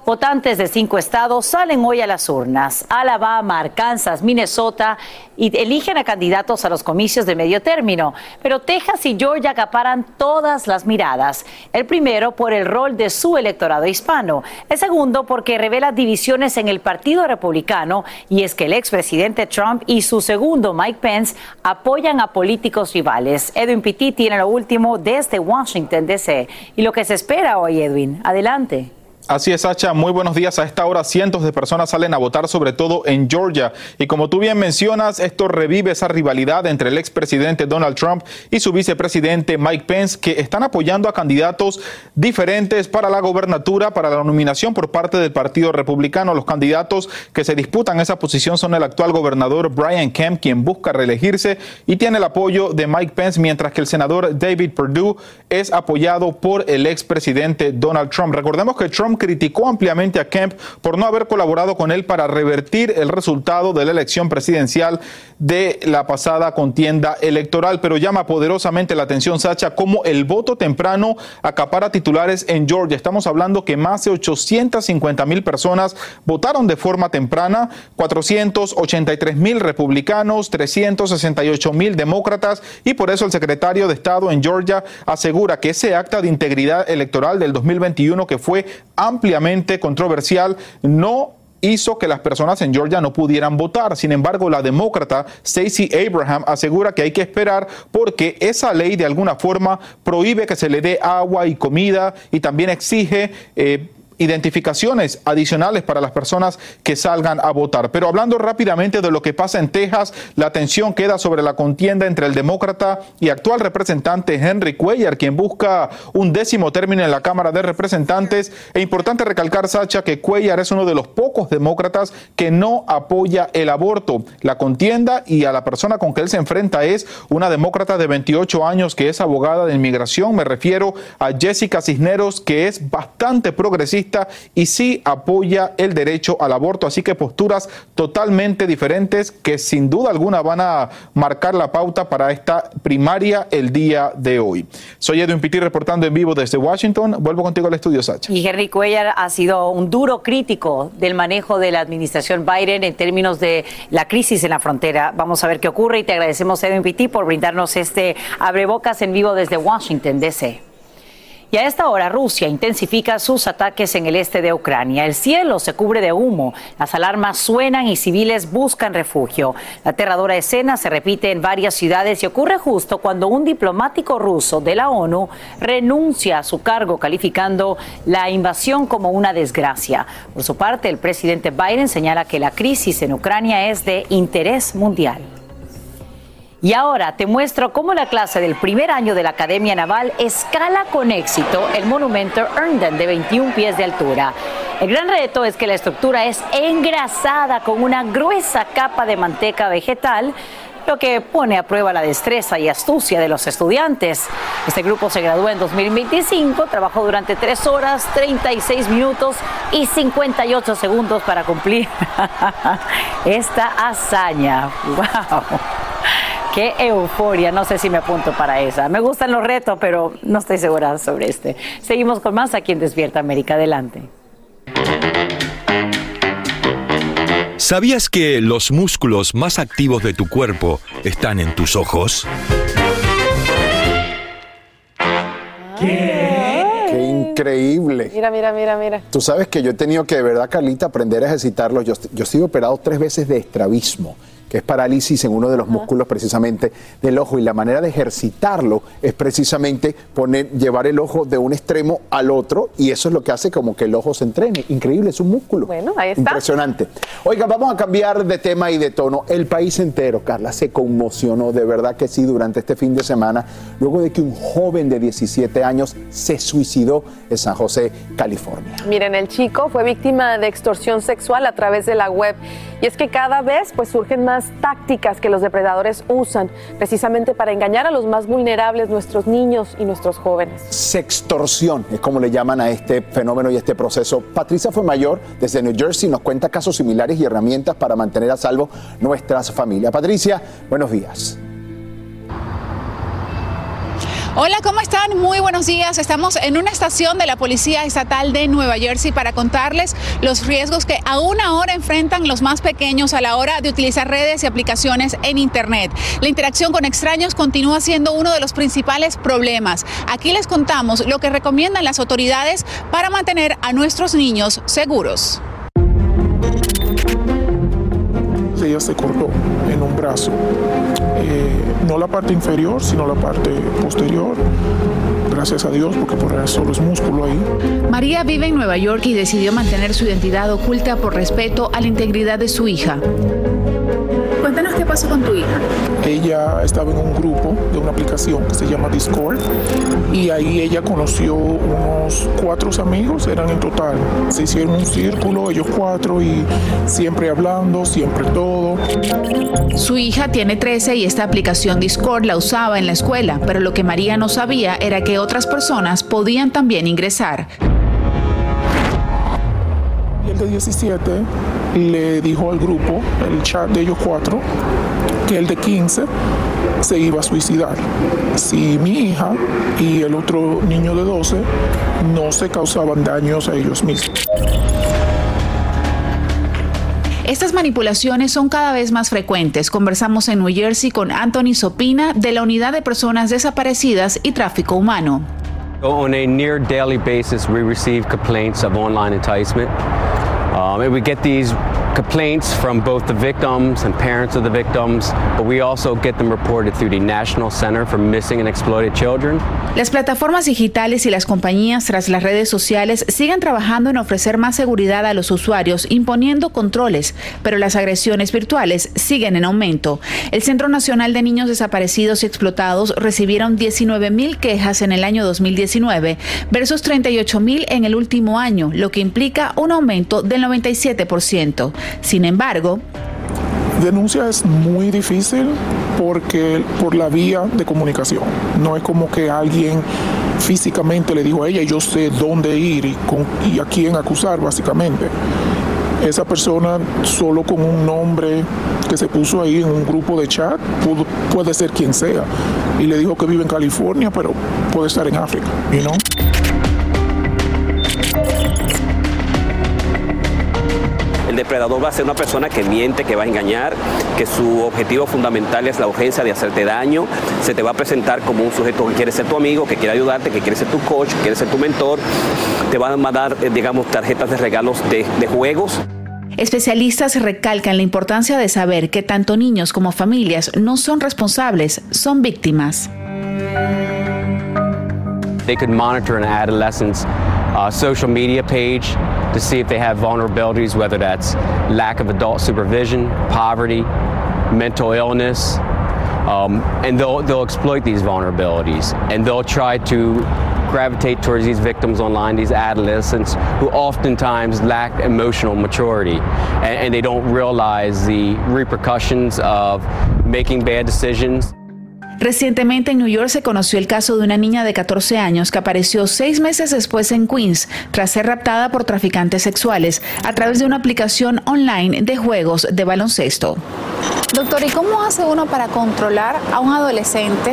Votantes de cinco estados salen hoy a las urnas. Alabama, Arkansas, Minnesota y eligen a candidatos a los comicios de medio término. Pero Texas y Georgia acaparan todas las miradas. El primero por el rol de su electorado hispano. El segundo porque revela divisiones en el Partido Republicano y es que el expresidente Trump y su segundo Mike Pence apoyan a políticos rivales. Edwin Pitti tiene lo último desde Washington, D.C. Y lo que se espera hoy, Edwin. Adelante. Así es, Sacha. Muy buenos días. A esta hora cientos de personas salen a votar, sobre todo en Georgia. Y como tú bien mencionas, esto revive esa rivalidad entre el expresidente Donald Trump y su vicepresidente Mike Pence, que están apoyando a candidatos diferentes para la gobernatura, para la nominación por parte del Partido Republicano. Los candidatos que se disputan esa posición son el actual gobernador Brian Kemp, quien busca reelegirse y tiene el apoyo de Mike Pence, mientras que el senador David Perdue es apoyado por el expresidente Donald Trump. Recordemos que Trump criticó ampliamente a Kemp por no haber colaborado con él para revertir el resultado de la elección presidencial de la pasada contienda electoral, pero llama poderosamente la atención, Sacha, cómo el voto temprano acapara titulares en Georgia. Estamos hablando que más de 850 mil personas votaron de forma temprana, 483 mil republicanos, 368 mil demócratas, y por eso el secretario de Estado en Georgia asegura que ese acta de integridad electoral del 2021 que fue ampliamente controversial no hizo que las personas en Georgia no pudieran votar. Sin embargo, la demócrata Stacey Abraham asegura que hay que esperar porque esa ley de alguna forma prohíbe que se le dé agua y comida y también exige eh, identificaciones adicionales para las personas que salgan a votar. Pero hablando rápidamente de lo que pasa en Texas, la atención queda sobre la contienda entre el demócrata y actual representante Henry Cuellar, quien busca un décimo término en la Cámara de Representantes. Es importante recalcar, Sacha, que Cuellar es uno de los pocos demócratas que no apoya el aborto. La contienda y a la persona con que él se enfrenta es una demócrata de 28 años que es abogada de inmigración. Me refiero a Jessica Cisneros, que es bastante progresista y sí apoya el derecho al aborto. Así que posturas totalmente diferentes que sin duda alguna van a marcar la pauta para esta primaria el día de hoy. Soy Edwin Pitti reportando en vivo desde Washington. Vuelvo contigo al estudio, Sacha. Y Henry Cuellar ha sido un duro crítico del manejo de la administración Biden en términos de la crisis en la frontera. Vamos a ver qué ocurre y te agradecemos, Edwin Pitti, por brindarnos este abrebocas en vivo desde Washington, D.C. Y a esta hora Rusia intensifica sus ataques en el este de Ucrania. El cielo se cubre de humo, las alarmas suenan y civiles buscan refugio. La aterradora escena se repite en varias ciudades y ocurre justo cuando un diplomático ruso de la ONU renuncia a su cargo calificando la invasión como una desgracia. Por su parte, el presidente Biden señala que la crisis en Ucrania es de interés mundial. Y ahora te muestro cómo la clase del primer año de la Academia Naval escala con éxito el monumento Herndon de 21 pies de altura. El gran reto es que la estructura es engrasada con una gruesa capa de manteca vegetal lo que pone a prueba la destreza y astucia de los estudiantes. Este grupo se graduó en 2025, trabajó durante 3 horas, 36 minutos y 58 segundos para cumplir esta hazaña. ¡Wow! Qué euforia, no sé si me apunto para esa. Me gustan los retos, pero no estoy segura sobre este. Seguimos con más aquí en Despierta América. Adelante. ¿Sabías que los músculos más activos de tu cuerpo están en tus ojos? ¿Qué? Qué increíble. Mira, mira, mira, mira. Tú sabes que yo he tenido que, de verdad, Carlita, aprender a ejercitarlos. Yo, yo he sido operado tres veces de estrabismo que es parálisis en uno de los músculos precisamente del ojo y la manera de ejercitarlo es precisamente poner, llevar el ojo de un extremo al otro y eso es lo que hace como que el ojo se entrene. Increíble, es un músculo. Bueno, ahí está. Impresionante. Oiga, vamos a cambiar de tema y de tono. El país entero, Carla, se conmocionó, de verdad que sí, durante este fin de semana, luego de que un joven de 17 años se suicidó en San José, California. Miren, el chico fue víctima de extorsión sexual a través de la web y es que cada vez pues surgen más tácticas que los depredadores usan precisamente para engañar a los más vulnerables, nuestros niños y nuestros jóvenes. Sextorsión es como le llaman a este fenómeno y este proceso. Patricia fue mayor desde New Jersey, nos cuenta casos similares y herramientas para mantener a salvo nuestras familias. Patricia, buenos días. Hola, ¿cómo están? Muy buenos días. Estamos en una estación de la Policía Estatal de Nueva Jersey para contarles los riesgos que aún ahora enfrentan los más pequeños a la hora de utilizar redes y aplicaciones en Internet. La interacción con extraños continúa siendo uno de los principales problemas. Aquí les contamos lo que recomiendan las autoridades para mantener a nuestros niños seguros. ella se cortó en un brazo, eh, no la parte inferior, sino la parte posterior, gracias a Dios, porque por eso solo es músculo ahí. María vive en Nueva York y decidió mantener su identidad oculta por respeto a la integridad de su hija. Pasó con tu hija. Ella estaba en un grupo de una aplicación que se llama Discord y ahí ella conoció unos cuatro amigos, eran en total. Se hicieron un círculo, ellos cuatro, y siempre hablando, siempre todo. Su hija tiene 13 y esta aplicación Discord la usaba en la escuela, pero lo que María no sabía era que otras personas podían también ingresar. Y el de 17 le dijo al grupo, el chat de ellos cuatro, que el de 15 se iba a suicidar. Si mi hija y el otro niño de 12 no se causaban daños a ellos mismos. Estas manipulaciones son cada vez más frecuentes. Conversamos en New Jersey con Anthony Sopina de la Unidad de Personas Desaparecidas y Tráfico Humano. On a near daily basis, we receive complaints of online enticement. Um, and we get these complaints from both the victims and parents of the victims, but we also get them reported through the National Center for Missing and Exploited Children. Las plataformas digitales y las compañías tras las redes sociales siguen trabajando en ofrecer más seguridad a los usuarios, imponiendo controles, pero las agresiones virtuales siguen en aumento. El Centro Nacional de Niños Desaparecidos y Explotados recibieron 19 mil quejas en el año 2019 versus 38 mil en el último año, lo que implica un aumento del 97%. Sin embargo, Denuncia es muy difícil porque por la vía de comunicación. No es como que alguien físicamente le dijo a ella, yo sé dónde ir y, con, a quién acusar, básicamente. Esa persona solo con un nombre que se puso ahí en un grupo de chat puede ser quien sea. Y le dijo que vive en California, pero puede estar en África, you know? El depredador va a ser una persona que miente, que va a engañar, que su objetivo fundamental es la urgencia de hacerte daño. Se te va a presentar como un sujeto que quiere ser tu amigo, que quiere ayudarte, que quiere ser tu coach, que quiere ser tu mentor. Te van a dar, eh, digamos, tarjetas de regalos de, de juegos. especialistas recalcan la importancia de saber que tanto niños como familias no son responsables, son víctimas. They could monitor an adolescent's uh, social media page to see if they have vulnerabilities, whether that's lack of adult supervision, poverty, mental illness, um, and they'll, they'll exploit these vulnerabilities and they'll try to gravitate towards these victims online, these adolescents who oftentimes lack emotional maturity and, and they don't realize the repercussions of making bad decisions. Recientemente en New York se conoció el caso de una niña de 14 años que apareció seis meses después en Queens tras ser raptada por traficantes sexuales a través de una aplicación online de juegos de baloncesto. Doctor, ¿y cómo hace uno para controlar a un adolescente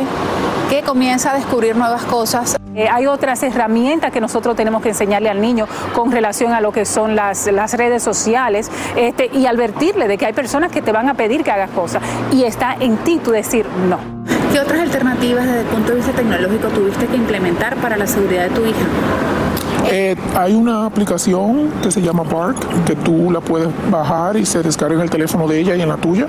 que comienza a descubrir nuevas cosas? Eh, hay otras herramientas que nosotros tenemos que enseñarle al niño con relación a lo que son las, las redes sociales este, y advertirle de que hay personas que te van a pedir que hagas cosas y está en ti tú decir no. ¿Qué otras alternativas desde el punto de vista tecnológico tuviste que implementar para la seguridad de tu hija? Eh, hay una aplicación que se llama Bark, que tú la puedes bajar y se descarga en el teléfono de ella y en la tuya.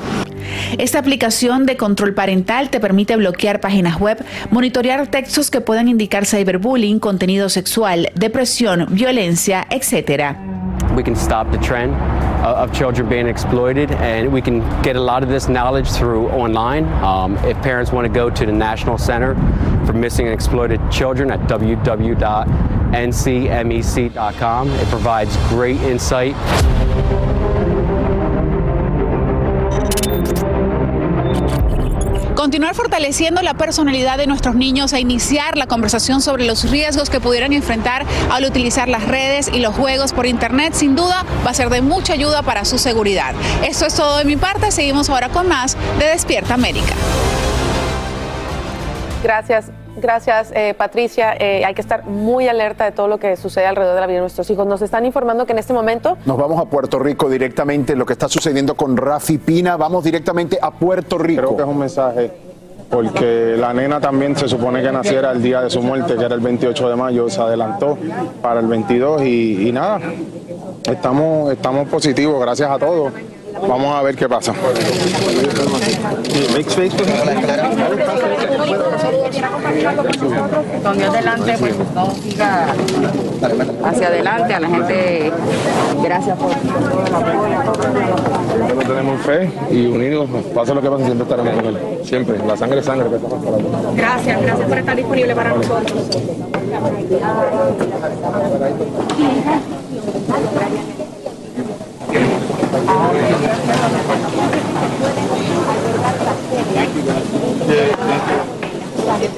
Esta aplicación de control parental te permite bloquear páginas web, monitorear textos que puedan indicar cyberbullying, contenido sexual, depresión, violencia, etc. we can stop the trend uh, of children being exploited, and we can get a lot of this knowledge through online. Um, if parents want to go to the National Center for Missing and Exploited Children at www.ncmec.com, it provides great insight. Continuar fortaleciendo la personalidad de nuestros niños e iniciar la conversación sobre los riesgos que pudieran enfrentar al utilizar las redes y los juegos por internet, sin duda va a ser de mucha ayuda para su seguridad. Esto es todo de mi parte, seguimos ahora con más de Despierta América. Gracias, gracias eh, Patricia. Eh, hay que estar muy alerta de todo lo que sucede alrededor de la vida de nuestros hijos. Nos están informando que en este momento Nos vamos a Puerto Rico directamente, lo que está sucediendo con Rafi Pina. Vamos directamente a Puerto Rico. Creo que es un mensaje, porque la nena también se supone que naciera el día de su muerte, que era el 28 de mayo, se adelantó para el 22 y, y nada, estamos, estamos positivos, gracias a todos. Vamos a ver qué pasa. Con Dios delante, pues siga hacia adelante. A la gente, gracias por todo el apoyo. Tenemos fe y unidos, pase lo que pase, siempre estaremos con él. Siempre. La sangre es sangre. Gracias, gracias por estar disponible para nosotros.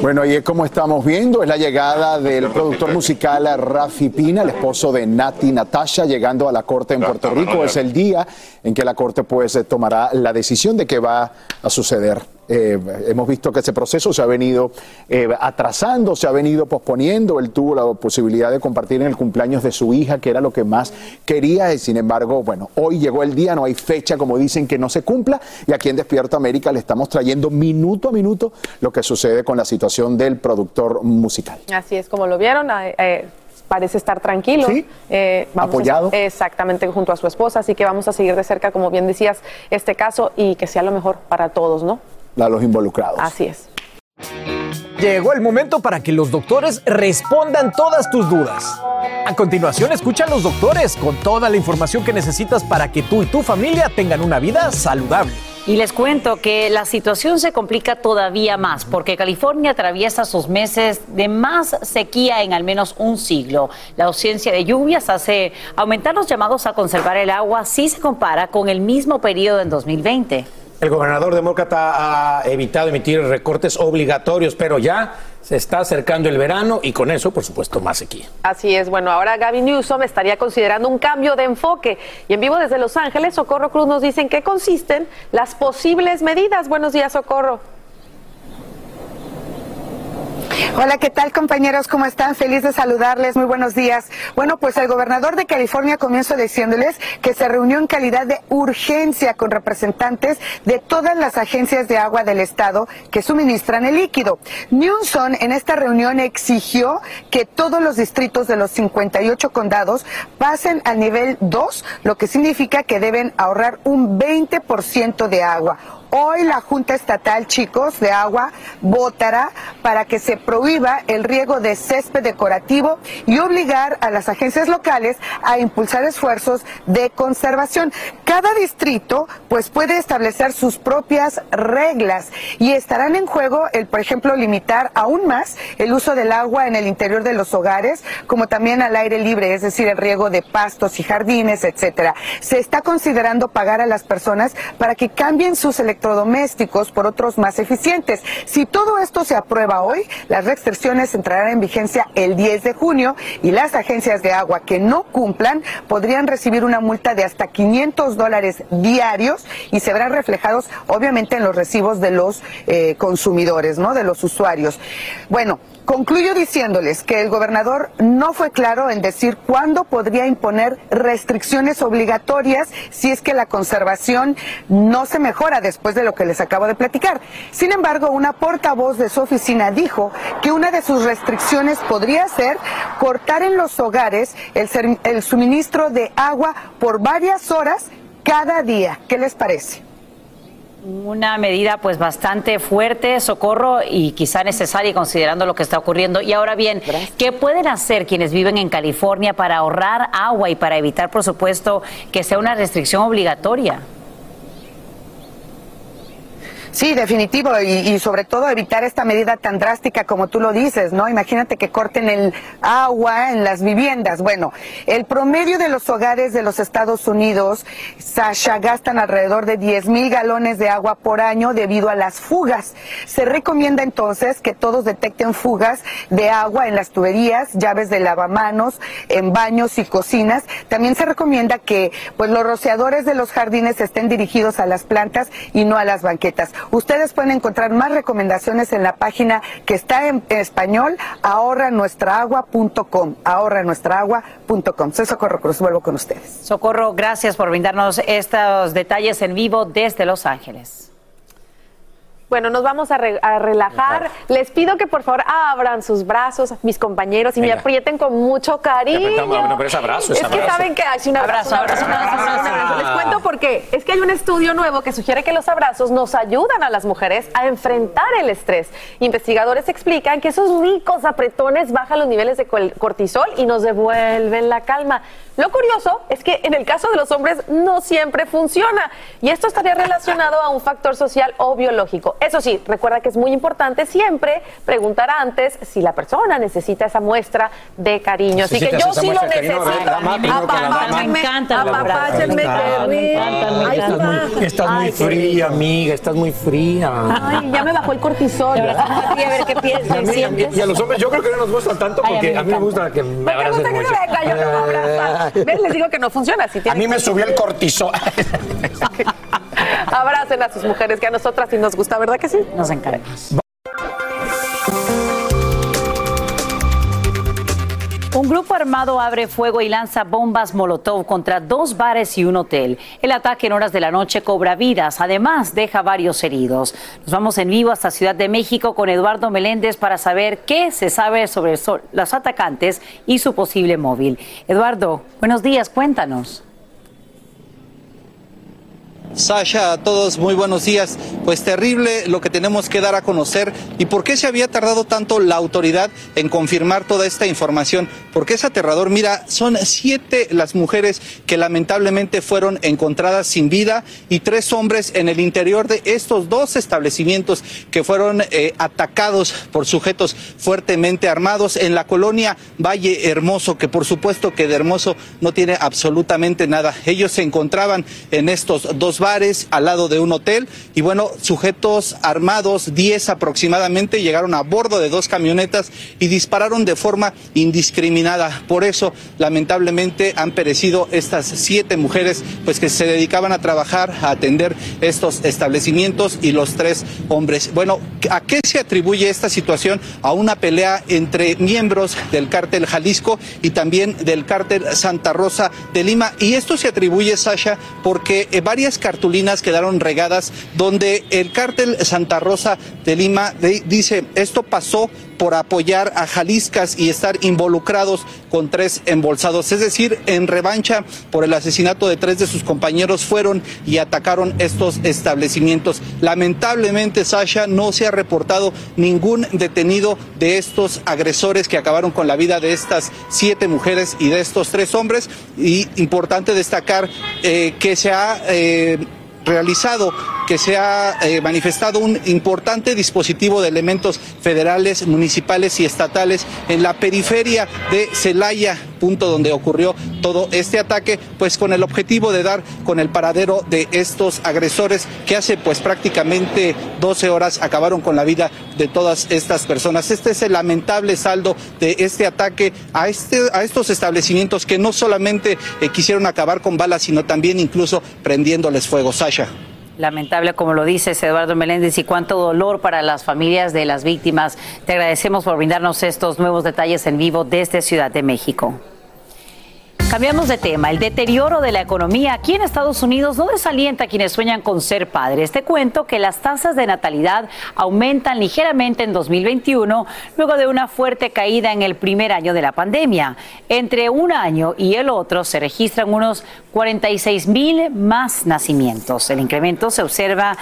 Bueno, y como estamos viendo, es la llegada del productor musical Rafi Pina, el esposo de Nati Natasha, llegando a la corte en Puerto Rico. Es el día en que la corte pues tomará la decisión de qué va a suceder. Eh, hemos visto que ese proceso se ha venido eh, atrasando, se ha venido posponiendo. Él tuvo la posibilidad de compartir en el cumpleaños de su hija, que era lo que más quería. Y sin embargo, bueno, hoy llegó el día, no hay fecha, como dicen, que no se cumpla. Y aquí en Despierta América le estamos trayendo minuto a minuto lo que sucede con la situación del productor musical. Así es, como lo vieron. eh, eh, parece estar tranquilo. Sí, Eh, vamos a- apoyado. exactamente, junto a su esposa. Así que vamos a seguir de cerca, como bien decías, este caso y que sea lo mejor para todos, ¿no? A los involucrados. Así es. Llegó el momento para que los doctores respondan todas tus dudas. A continuación, escucha a los doctores con toda la información que necesitas para que tú y tu familia tengan una vida saludable. Y les cuento que la situación se complica todavía más porque California atraviesa sus meses de más sequía en al menos un siglo. La ausencia de lluvias hace aumentar los llamados a conservar el agua si se compara con el mismo periodo en 2020. El gobernador demócrata ha evitado emitir recortes obligatorios, pero ya se está acercando el verano y con eso, por supuesto, más sequía. Así es. Bueno, ahora Gaby Newsom estaría considerando un cambio de enfoque. Y en vivo desde Los Ángeles, Socorro Cruz nos dice en qué consisten las posibles medidas. Buenos días, Socorro. Hola, ¿qué tal compañeros? ¿Cómo están? Feliz de saludarles. Muy buenos días. Bueno, pues el gobernador de California comienzo diciéndoles que se reunió en calidad de urgencia con representantes de todas las agencias de agua del estado que suministran el líquido. Newsom en esta reunión exigió que todos los distritos de los 58 condados pasen al nivel 2, lo que significa que deben ahorrar un 20% de agua. Hoy la Junta Estatal, chicos, de agua votará para que se prohíba el riego de césped decorativo y obligar a las agencias locales a impulsar esfuerzos de conservación. Cada distrito, pues, puede establecer sus propias reglas y estarán en juego el, por ejemplo, limitar aún más el uso del agua en el interior de los hogares, como también al aire libre, es decir, el riego de pastos y jardines, etcétera. Se está considerando pagar a las personas para que cambien sus electrodomésticos por otros más eficientes. Si todo esto se aprueba hoy, las restricciones entrarán en vigencia el 10 de junio y las agencias de agua que no cumplan podrían recibir una multa de hasta 500 dólares diarios y se verán reflejados obviamente en los recibos de los eh, consumidores, ¿no? De los usuarios. Bueno, Concluyo diciéndoles que el gobernador no fue claro en decir cuándo podría imponer restricciones obligatorias si es que la conservación no se mejora después de lo que les acabo de platicar. Sin embargo, una portavoz de su oficina dijo que una de sus restricciones podría ser cortar en los hogares el, el suministro de agua por varias horas cada día. ¿Qué les parece? Una medida pues bastante fuerte, socorro y quizá necesaria considerando lo que está ocurriendo. Y ahora bien, ¿qué pueden hacer quienes viven en California para ahorrar agua y para evitar, por supuesto, que sea una restricción obligatoria? Sí, definitivo, y, y sobre todo evitar esta medida tan drástica como tú lo dices, ¿no? Imagínate que corten el agua en las viviendas. Bueno, el promedio de los hogares de los Estados Unidos, Sasha, gastan alrededor de 10 mil galones de agua por año debido a las fugas. Se recomienda entonces que todos detecten fugas de agua en las tuberías, llaves de lavamanos, en baños y cocinas. También se recomienda que pues los rociadores de los jardines estén dirigidos a las plantas y no a las banquetas. Ustedes pueden encontrar más recomendaciones en la página que está en español, ahorranuestraagua.com, ahorranuestraagua.com. Soy Socorro Cruz, vuelvo con ustedes. Socorro, gracias por brindarnos estos detalles en vivo desde Los Ángeles. Bueno, nos vamos a, re- a relajar. Les pido que por favor abran sus brazos, mis compañeros, y me aprieten con mucho cariño. apretamos, no, pero es abrazo, es Es que abrazo. saben que hay un abrazo, un abrazo, un abrazo, abrazo, abrazo. Les cuento por qué. Es que hay un estudio nuevo que sugiere que los abrazos nos ayudan a las mujeres a enfrentar el estrés. Investigadores explican que esos ricos apretones bajan los niveles de cortisol y nos devuelven la calma. Lo curioso es que en el caso de los hombres no siempre funciona y esto estaría relacionado a un factor social o biológico. Eso sí, recuerda que es muy importante siempre preguntar antes si la persona necesita esa muestra de cariño. Así que yo sí lo ver, necesito. Me encanta qué. Estás muy qué fría, amiga, estás muy fría. Ay, ya me bajó el cortisol. Y a y a mí- Y a los hombres yo creo que no nos gusta tanto porque a mí me gusta que me Me abracen gusta que mucho. yo. ¿Ves? Les digo que no funciona. A mí me subió el cortisol. Abracen a sus mujeres, que a nosotras sí nos gusta, ¿verdad que sí? Nos encargamos. Un grupo armado abre fuego y lanza bombas Molotov contra dos bares y un hotel. El ataque en horas de la noche cobra vidas, además deja varios heridos. Nos vamos en vivo hasta Ciudad de México con Eduardo Meléndez para saber qué se sabe sobre so- los atacantes y su posible móvil. Eduardo, buenos días, cuéntanos. Sasha, a todos muy buenos días. Pues terrible lo que tenemos que dar a conocer y por qué se había tardado tanto la autoridad en confirmar toda esta información. Porque es aterrador. Mira, son siete las mujeres que lamentablemente fueron encontradas sin vida y tres hombres en el interior de estos dos establecimientos que fueron eh, atacados por sujetos fuertemente armados en la colonia Valle Hermoso, que por supuesto que de Hermoso no tiene absolutamente nada. Ellos se encontraban en estos dos bares al lado de un hotel y bueno, sujetos armados, 10 aproximadamente, llegaron a bordo de dos camionetas y dispararon de forma indiscriminada. Por eso, lamentablemente, han perecido estas siete mujeres, pues que se dedicaban a trabajar, a atender estos establecimientos y los tres hombres. Bueno, ¿a qué se atribuye esta situación? A una pelea entre miembros del cártel Jalisco y también del cártel Santa Rosa de Lima. Y esto se atribuye, Sasha, porque varias cartulinas quedaron regadas donde el cártel Santa Rosa de Lima dice, esto pasó por apoyar a Jaliscas y estar involucrados con tres embolsados. Es decir, en revancha por el asesinato de tres de sus compañeros fueron y atacaron estos establecimientos. Lamentablemente, Sasha, no se ha reportado ningún detenido de estos agresores que acabaron con la vida de estas siete mujeres y de estos tres hombres. Y importante destacar eh, que se ha... eh, realizado que se ha eh, manifestado un importante dispositivo de elementos federales, municipales y estatales en la periferia de Celaya, punto donde ocurrió todo este ataque, pues con el objetivo de dar con el paradero de estos agresores que hace pues prácticamente 12 horas acabaron con la vida de todas estas personas. Este es el lamentable saldo de este ataque a, este, a estos establecimientos que no solamente eh, quisieron acabar con balas, sino también incluso prendiéndoles fuego. Lamentable, como lo dices, Eduardo Meléndez, y cuánto dolor para las familias de las víctimas. Te agradecemos por brindarnos estos nuevos detalles en vivo desde Ciudad de México. Cambiamos de tema. El deterioro de la economía aquí en Estados Unidos no desalienta a quienes sueñan con ser padres. Te cuento que las tasas de natalidad aumentan ligeramente en 2021 luego de una fuerte caída en el primer año de la pandemia. Entre un año y el otro se registran unos 46 mil más nacimientos. El incremento se observa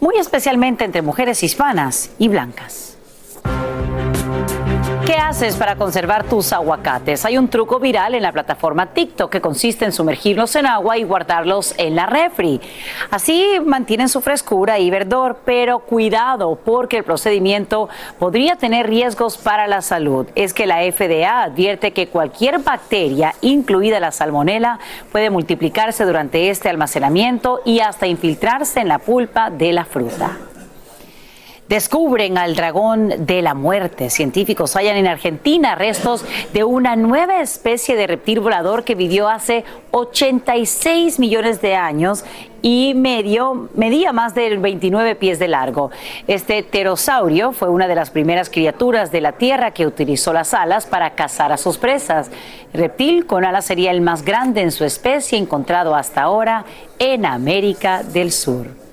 muy especialmente entre mujeres hispanas y blancas. ¿Qué haces para conservar tus aguacates? Hay un truco viral en la plataforma TikTok que consiste en sumergirlos en agua y guardarlos en la refri. Así mantienen su frescura y verdor, pero cuidado porque el procedimiento podría tener riesgos para la salud. Es que la FDA advierte que cualquier bacteria, incluida la salmonela, puede multiplicarse durante este almacenamiento y hasta infiltrarse en la pulpa de la fruta. Descubren al dragón de la muerte. Científicos hallan en Argentina restos de una nueva especie de reptil volador que vivió hace 86 millones de años y medio, medía más de 29 pies de largo. Este pterosaurio fue una de las primeras criaturas de la Tierra que utilizó las alas para cazar a sus presas. Reptil con alas sería el más grande en su especie encontrado hasta ahora en América del Sur.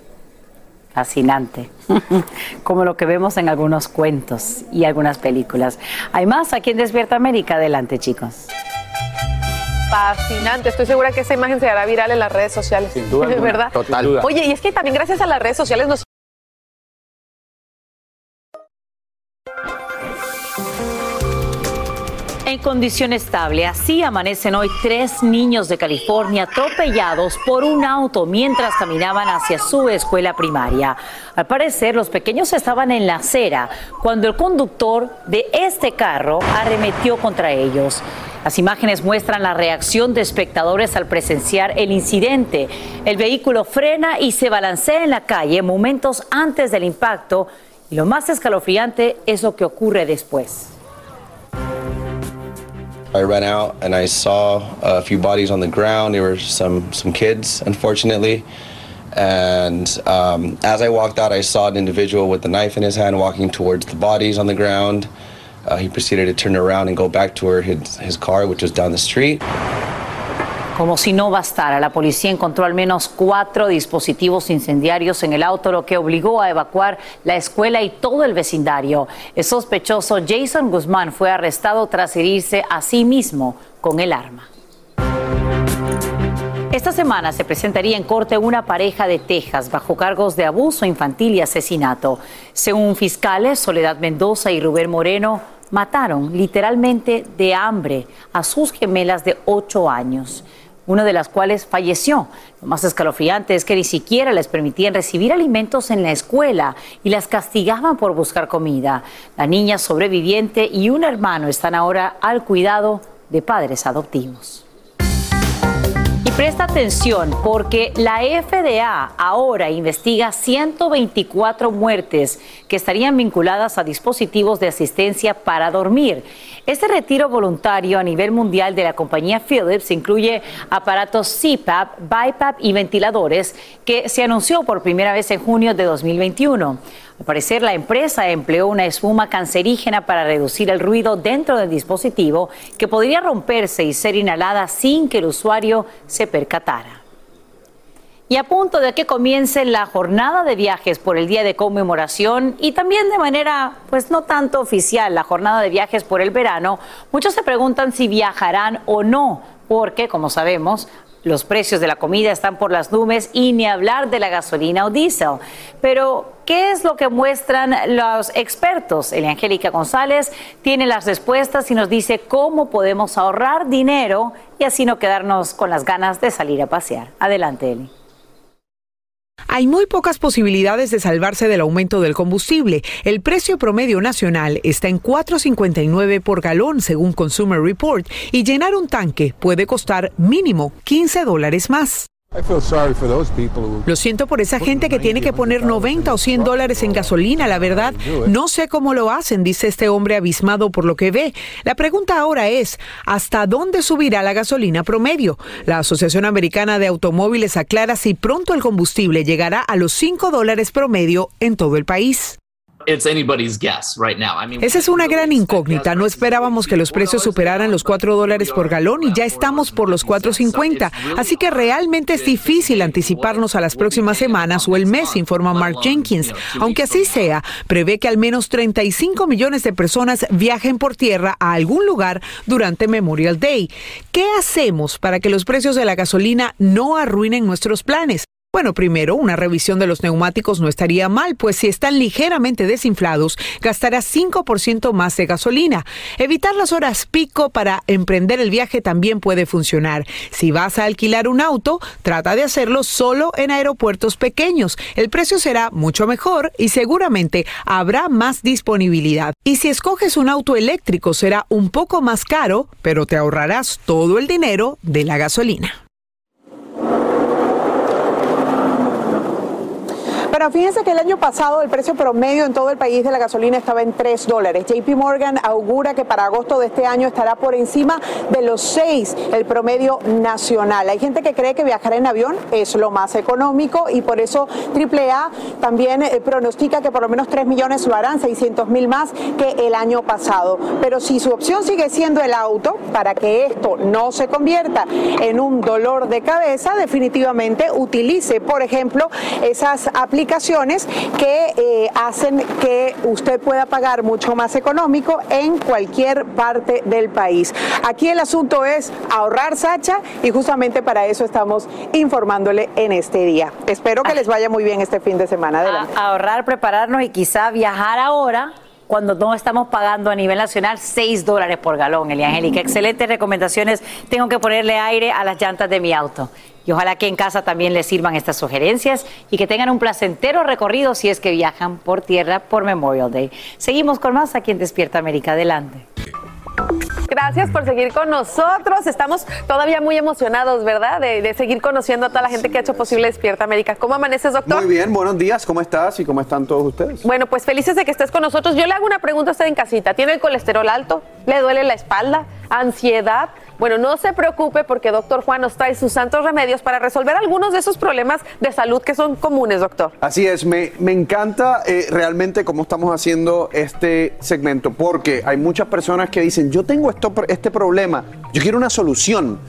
Fascinante, como lo que vemos en algunos cuentos y algunas películas. Hay más aquí en Despierta América. Adelante, chicos. Fascinante, estoy segura que esa imagen se hará viral en las redes sociales. Sin duda, ¿Es verdad? Total. Oye, y es que también gracias a las redes sociales nos condición estable, así amanecen hoy tres niños de California atropellados por un auto mientras caminaban hacia su escuela primaria. Al parecer, los pequeños estaban en la acera cuando el conductor de este carro arremetió contra ellos. Las imágenes muestran la reacción de espectadores al presenciar el incidente. El vehículo frena y se balancea en la calle momentos antes del impacto y lo más escalofriante es lo que ocurre después. I ran out and I saw a few bodies on the ground. There were some some kids, unfortunately. And um, as I walked out, I saw an individual with a knife in his hand walking towards the bodies on the ground. Uh, he proceeded to turn around and go back to where his, his car, which was down the street. Como si no bastara, la policía encontró al menos cuatro dispositivos incendiarios en el auto, lo que obligó a evacuar la escuela y todo el vecindario. El sospechoso Jason Guzmán fue arrestado tras herirse a sí mismo con el arma. Esta semana se presentaría en corte una pareja de Texas bajo cargos de abuso infantil y asesinato. Según fiscales, Soledad Mendoza y Rubén Moreno mataron literalmente de hambre a sus gemelas de ocho años una de las cuales falleció. Lo más escalofriante es que ni siquiera les permitían recibir alimentos en la escuela y las castigaban por buscar comida. La niña sobreviviente y un hermano están ahora al cuidado de padres adoptivos. Presta atención porque la FDA ahora investiga 124 muertes que estarían vinculadas a dispositivos de asistencia para dormir. Este retiro voluntario a nivel mundial de la compañía Philips incluye aparatos CPAP, BiPAP y ventiladores que se anunció por primera vez en junio de 2021. Al parecer, la empresa empleó una espuma cancerígena para reducir el ruido dentro del dispositivo que podría romperse y ser inhalada sin que el usuario se percatara. Y a punto de que comience la jornada de viajes por el día de conmemoración y también de manera, pues no tanto oficial, la jornada de viajes por el verano, muchos se preguntan si viajarán o no, porque, como sabemos, los precios de la comida están por las nubes y ni hablar de la gasolina o diésel. Pero, ¿qué es lo que muestran los expertos? Elia Angélica González tiene las respuestas y nos dice cómo podemos ahorrar dinero y así no quedarnos con las ganas de salir a pasear. Adelante, Eli. Hay muy pocas posibilidades de salvarse del aumento del combustible. El precio promedio nacional está en 4.59 por galón según Consumer Report y llenar un tanque puede costar mínimo 15 dólares más. Lo siento por esa gente que tiene que poner 90 o 100 dólares en gasolina, la verdad. No sé cómo lo hacen, dice este hombre abismado por lo que ve. La pregunta ahora es, ¿hasta dónde subirá la gasolina promedio? La Asociación Americana de Automóviles aclara si pronto el combustible llegará a los 5 dólares promedio en todo el país. Esa es una gran incógnita. No esperábamos que los precios superaran los 4 dólares por galón y ya estamos por los 4.50. Así que realmente es difícil anticiparnos a las próximas semanas o el mes, informa Mark Jenkins. Aunque así sea, prevé que al menos 35 millones de personas viajen por tierra a algún lugar durante Memorial Day. ¿Qué hacemos para que los precios de la gasolina no arruinen nuestros planes? Bueno, primero, una revisión de los neumáticos no estaría mal, pues si están ligeramente desinflados, gastarás 5% más de gasolina. Evitar las horas pico para emprender el viaje también puede funcionar. Si vas a alquilar un auto, trata de hacerlo solo en aeropuertos pequeños. El precio será mucho mejor y seguramente habrá más disponibilidad. Y si escoges un auto eléctrico será un poco más caro, pero te ahorrarás todo el dinero de la gasolina. Pero fíjense que el año pasado el precio promedio en todo el país de la gasolina estaba en 3 dólares. JP Morgan augura que para agosto de este año estará por encima de los 6 el promedio nacional. Hay gente que cree que viajar en avión es lo más económico y por eso AAA también eh, pronostica que por lo menos 3 millones lo harán, 600 mil más que el año pasado. Pero si su opción sigue siendo el auto, para que esto no se convierta en un dolor de cabeza, definitivamente utilice, por ejemplo, esas aplicaciones aplicaciones que eh, hacen que usted pueda pagar mucho más económico en cualquier parte del país. Aquí el asunto es ahorrar, Sacha, y justamente para eso estamos informándole en este día. Espero que les vaya muy bien este fin de semana. Adelante. A- ahorrar, prepararnos y quizá viajar ahora cuando no estamos pagando a nivel nacional 6 dólares por galón, Eliangélica. Excelentes recomendaciones. Tengo que ponerle aire a las llantas de mi auto. Y ojalá que en casa también les sirvan estas sugerencias y que tengan un placentero recorrido si es que viajan por tierra por Memorial Day. Seguimos con más aquí en Despierta América. Adelante. Gracias por seguir con nosotros. Estamos todavía muy emocionados, ¿verdad? De, de seguir conociendo a toda la gente que ha hecho posible Despierta América. ¿Cómo amaneces, doctor? Muy bien, buenos días, ¿cómo estás y cómo están todos ustedes? Bueno, pues felices de que estés con nosotros. Yo le hago una pregunta a usted en casita. ¿Tiene el colesterol alto? ¿Le duele la espalda? ¿Ansiedad? Bueno, no se preocupe porque doctor Juan nos trae sus santos remedios para resolver algunos de esos problemas de salud que son comunes, doctor. Así es, me, me encanta eh, realmente cómo estamos haciendo este segmento, porque hay muchas personas que dicen, yo tengo esto, este problema, yo quiero una solución.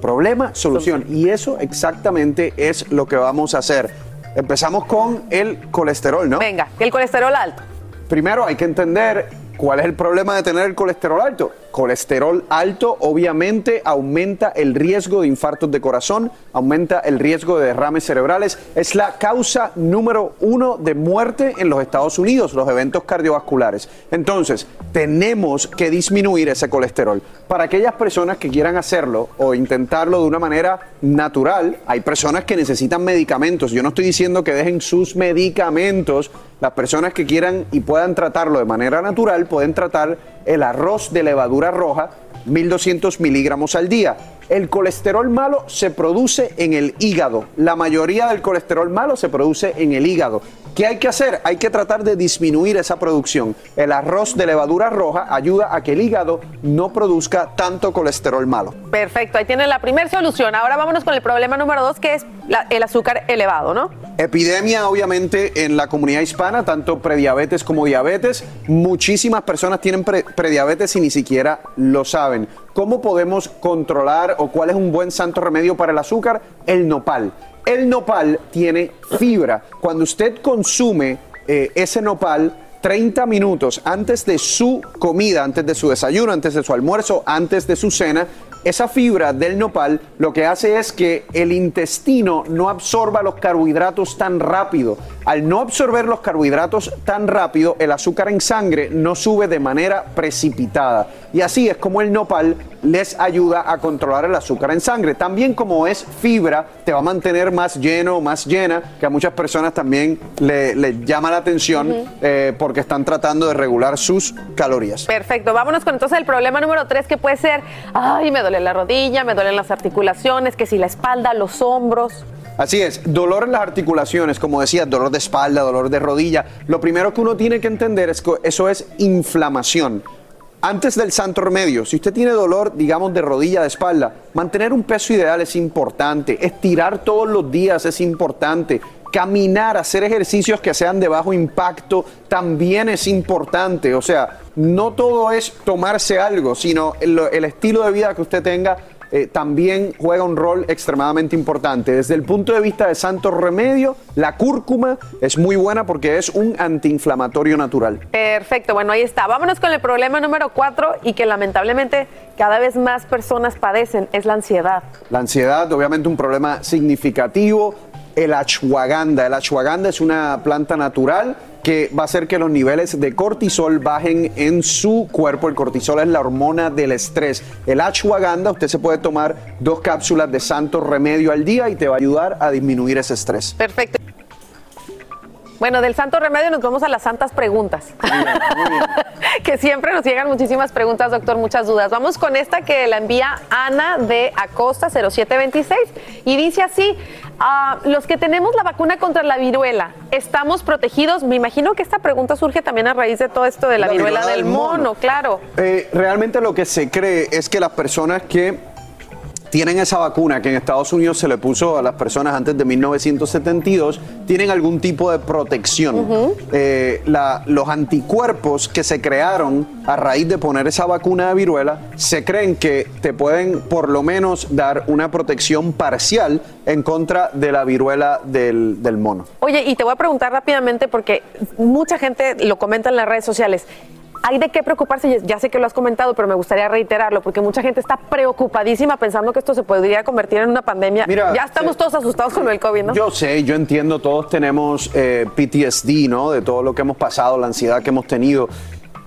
Problema, solución. Y eso exactamente es lo que vamos a hacer. Empezamos con el colesterol, ¿no? Venga, el colesterol alto. Primero hay que entender cuál es el problema de tener el colesterol alto. Colesterol alto obviamente aumenta el riesgo de infartos de corazón, aumenta el riesgo de derrames cerebrales. Es la causa número uno de muerte en los Estados Unidos, los eventos cardiovasculares. Entonces, tenemos que disminuir ese colesterol. Para aquellas personas que quieran hacerlo o intentarlo de una manera natural, hay personas que necesitan medicamentos. Yo no estoy diciendo que dejen sus medicamentos. Las personas que quieran y puedan tratarlo de manera natural pueden tratar el arroz de levadura roja, 1200 miligramos al día. El colesterol malo se produce en el hígado. La mayoría del colesterol malo se produce en el hígado. ¿Qué hay que hacer? Hay que tratar de disminuir esa producción. El arroz de levadura roja ayuda a que el hígado no produzca tanto colesterol malo. Perfecto, ahí tiene la primera solución. Ahora vámonos con el problema número dos, que es la- el azúcar elevado, ¿no? Epidemia, obviamente, en la comunidad hispana, tanto prediabetes como diabetes. Muchísimas personas tienen pre- prediabetes y ni siquiera lo saben. ¿Cómo podemos controlar o cuál es un buen santo remedio para el azúcar? El nopal. El nopal tiene fibra. Cuando usted consume eh, ese nopal, 30 minutos antes de su comida, antes de su desayuno, antes de su almuerzo, antes de su cena, esa fibra del nopal lo que hace es que el intestino no absorba los carbohidratos tan rápido. Al no absorber los carbohidratos tan rápido, el azúcar en sangre no sube de manera precipitada. Y así es como el nopal les ayuda a controlar el azúcar en sangre. También como es fibra, te va a mantener más lleno, más llena, que a muchas personas también le, le llama la atención eh, porque están tratando de regular sus calorías. Perfecto, vámonos con entonces el problema número tres, que puede ser, ay, me duele la rodilla, me duelen las articulaciones, que si la espalda, los hombros. Así es, dolor en las articulaciones, como decía, dolor de espalda, dolor de rodilla. Lo primero que uno tiene que entender es que eso es inflamación. Antes del santo remedio, si usted tiene dolor, digamos, de rodilla, de espalda, mantener un peso ideal es importante, estirar todos los días es importante, caminar, hacer ejercicios que sean de bajo impacto también es importante. O sea, no todo es tomarse algo, sino el, el estilo de vida que usted tenga eh, también juega un rol extremadamente importante. Desde el punto de vista de santo remedio, la cúrcuma es muy buena porque es un antiinflamatorio natural. Perfecto, bueno, ahí está. Vámonos con el problema número cuatro y que lamentablemente cada vez más personas padecen, es la ansiedad. La ansiedad, obviamente, un problema significativo. El ashwagandha. El ashwagandha es una planta natural que va a hacer que los niveles de cortisol bajen en su cuerpo. El cortisol es la hormona del estrés. El ashwagandha, usted se puede tomar dos cápsulas de santo remedio al día y te va a ayudar a disminuir ese estrés. Perfecto. Bueno, del santo remedio nos vamos a las santas preguntas. que siempre nos llegan muchísimas preguntas, doctor, muchas dudas. Vamos con esta que la envía Ana de Acosta 0726 y dice así, ah, los que tenemos la vacuna contra la viruela, ¿estamos protegidos? Me imagino que esta pregunta surge también a raíz de todo esto de la, La viruela, viruela del del mono, mono. claro. Eh, realmente lo que se cree es que las personas que tienen esa vacuna que en Estados Unidos se le puso a las personas antes de 1972, tienen algún tipo de protección. Eh, la- los anticuerpos que se crearon a raíz de poner esa vacuna de viruela, se creen que te pueden por lo menos dar una protección parcial en contra de la viruela del, del mono. Oye, y te voy a preguntar rápidamente porque mucha gente lo comenta en las redes sociales. Hay de qué preocuparse, ya sé que lo has comentado, pero me gustaría reiterarlo, porque mucha gente está preocupadísima pensando que esto se podría convertir en una pandemia. Mira, ya estamos todos asustados con el COVID, ¿no? Yo sé, yo entiendo, todos tenemos eh, PTSD, ¿no? De todo lo que hemos pasado, la ansiedad que hemos tenido.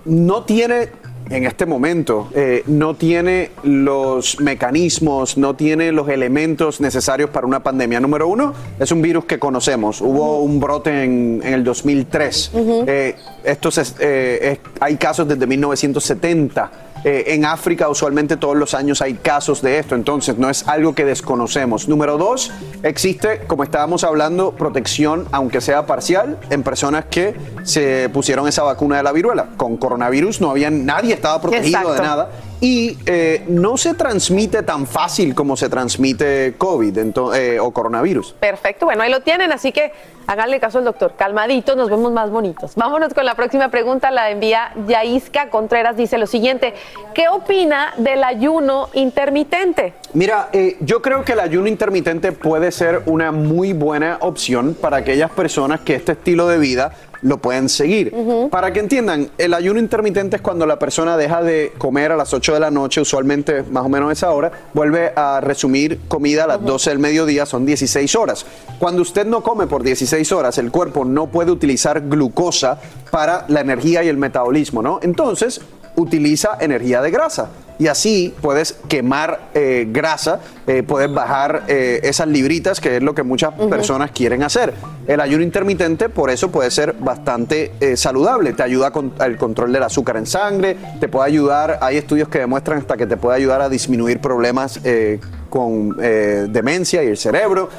No tiene, en este momento, eh, no tiene los mecanismos, no tiene los elementos necesarios para una pandemia. Número uno, es un virus que conocemos. Hubo un brote en, en el 2003. Eh, esto se- eh, es- hay casos desde 1970. Eh, en África usualmente todos los años hay casos de esto, entonces no es algo que desconocemos. Número dos, existe, como estábamos hablando, protección, aunque sea parcial, en personas que se pusieron esa vacuna de la viruela. Con coronavirus no había, nadie estaba protegido Exacto. de nada. Y eh, no se transmite tan fácil como se transmite COVID eh, o coronavirus. Perfecto, bueno, ahí lo tienen, así que háganle caso al doctor. Calmaditos, nos vemos más bonitos. Vámonos con la próxima pregunta, la envía Yaisca Contreras, dice lo siguiente, ¿qué opina del ayuno intermitente? Mira, eh, yo creo que el ayuno intermitente puede ser una muy buena opción para aquellas personas que este estilo de vida lo pueden seguir. Para que entiendan, el ayuno intermitente es cuando la persona deja de comer a las 8 de la noche, usualmente más o menos esa hora, vuelve a resumir comida a las 12 del mediodía, son 16 horas. Cuando usted no come por 16 horas, el cuerpo no puede utilizar glucosa para la energía y el metabolismo, ¿no? Entonces, utiliza energía de grasa. Y así puedes quemar eh, grasa, eh, puedes bajar eh, esas libritas, que es lo que muchas personas quieren hacer. El ayuno intermitente, por eso, puede ser bastante eh, saludable. Te ayuda con el control del azúcar en sangre, te puede ayudar, hay estudios que demuestran hasta que te puede ayudar a disminuir problemas eh, con demencia y el cerebro.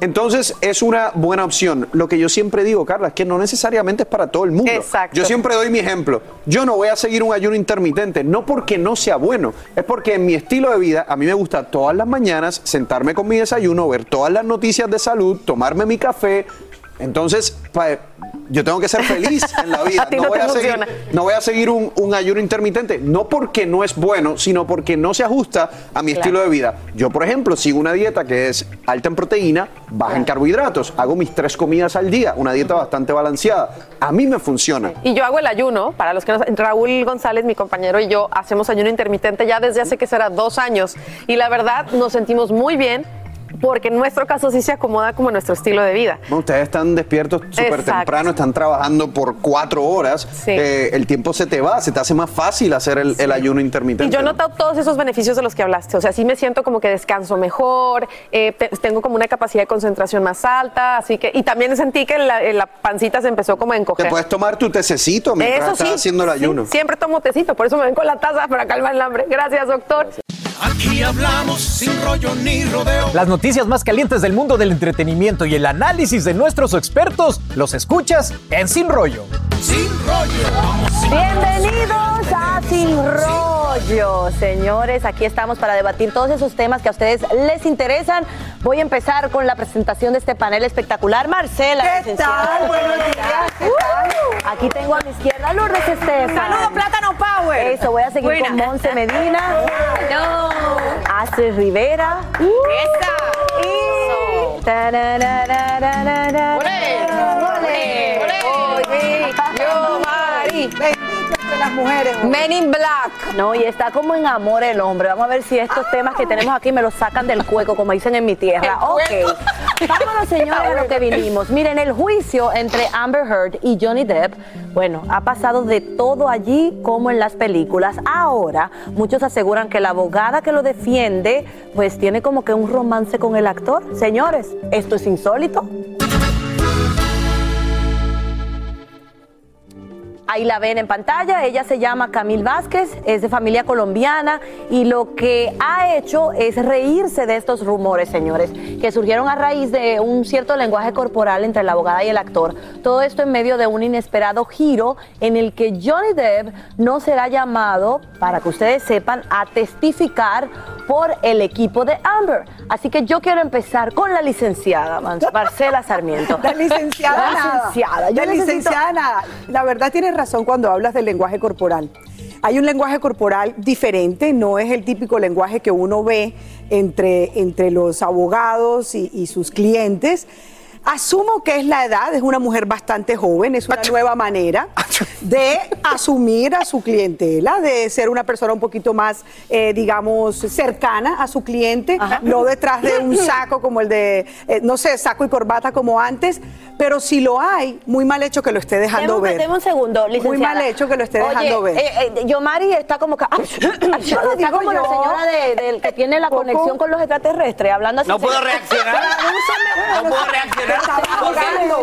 Entonces es una buena opción. Lo que yo siempre digo, Carla, es que no necesariamente es para todo el mundo. Exacto. Yo siempre doy mi ejemplo. Yo no voy a seguir un ayuno intermitente, no porque no sea bueno, es porque en mi estilo de vida a mí me gusta todas las mañanas sentarme con mi desayuno, ver todas las noticias de salud, tomarme mi café. Entonces, yo tengo que ser feliz en la vida. No voy a seguir, funciona. no voy a seguir un, un ayuno intermitente, no porque no es bueno, sino porque no se ajusta a mi Claro. estilo de vida. Yo, por ejemplo, sigo una dieta que es alta en proteína, baja en carbohidratos, hago mis tres comidas al día, una dieta bastante balanceada. A mí me funciona. Y yo hago el ayuno, para los que no Raúl González, mi compañero y yo hacemos ayuno intermitente ya desde hace que será dos años. Y la verdad nos sentimos muy bien porque en nuestro caso sí se acomoda como nuestro estilo de vida. Bueno, ustedes están despiertos súper temprano, están trabajando por cuatro horas, eh, el tiempo se te va, se te hace más fácil hacer el, el ayuno intermitente. Y yo he notado todos esos beneficios de los que hablaste. O sea, sí me siento como que descanso mejor, eh, te- tengo como una capacidad de concentración más alta, así que... Y también sentí que la, la pancita se empezó como a Te encoger. puedes tomar tu tececito mientras Eso estás sí, haciendo el ayuno. siempre tomo tecito, por eso me ven con la taza para calmar el hambre. Gracias, doctor. Aquí hablamos sin rollo ni rodeo. Las noticias más calientes del mundo del entretenimiento y el análisis de nuestros expertos los escuchas en Sin Rollo. Sin rollo. Bienvenidos a Sin Rollo, señores. Aquí estamos para debatir todos esos temas que a ustedes les interesan. Voy a empezar con la presentación de este panel espectacular. Marcela, ¿Qué tal? Buenos días, ¿qué tal? Aquí tengo a mi izquierda a Lourdes Estefan. Saludos, Plátano Power. Eso, voy a seguir Buena. con Monse Medina. No. Astrid Rivera. Esa. Y... tarararararara. ¡Olé! ¡Olé! Yo, Mari. Las mujeres. Men in Black. No, y está como en amor el hombre. Vamos a ver si estos temas que tenemos aquí me los sacan del cueco, como dicen en mi tierra. ¿El Ok. Vámonos, señores, a lo que vinimos. Miren, el juicio entre Amber Heard y Johnny Depp, bueno, ha pasado de todo allí como en las películas. Ahora, muchos aseguran que la abogada que lo defiende, pues tiene como que un romance con el actor. Señores, esto es insólito. Ahí la ven en pantalla. Ella se llama Camil Vázquez, es de familia colombiana y lo que ha hecho es reírse de estos rumores, señores, que surgieron a raíz de un cierto lenguaje corporal entre la abogada y el actor. Todo esto en medio de un inesperado giro en el que Johnny Depp no será llamado, para que ustedes sepan, a testificar por el equipo de Amber. Así que yo quiero empezar con la licenciada Marcela Sarmiento. La licenciada La nada. licenciada. Yo La necesito- licenciada nada. La verdad tienes razón cuando hablas del lenguaje corporal. Hay un lenguaje corporal diferente, no es el típico lenguaje que uno ve entre, entre los abogados y, y sus clientes. Asumo que es la edad, es una mujer bastante joven, es una nueva manera de asumir a su clientela, de ser una persona un poquito más, eh, digamos, cercana a su cliente, no detrás de un saco como el de, eh, no sé, saco y corbata como antes, pero si lo hay, muy mal hecho que lo esté dejando Deme ver. deme un segundo, Muy mal hecho que lo esté Oye, dejando ver. eh, eh, Yomari está como que, está digo como la señora de- del que tiene la Poco. conexión con los extraterrestres, hablando así. No puedo reaccionar. No puedo reaccionar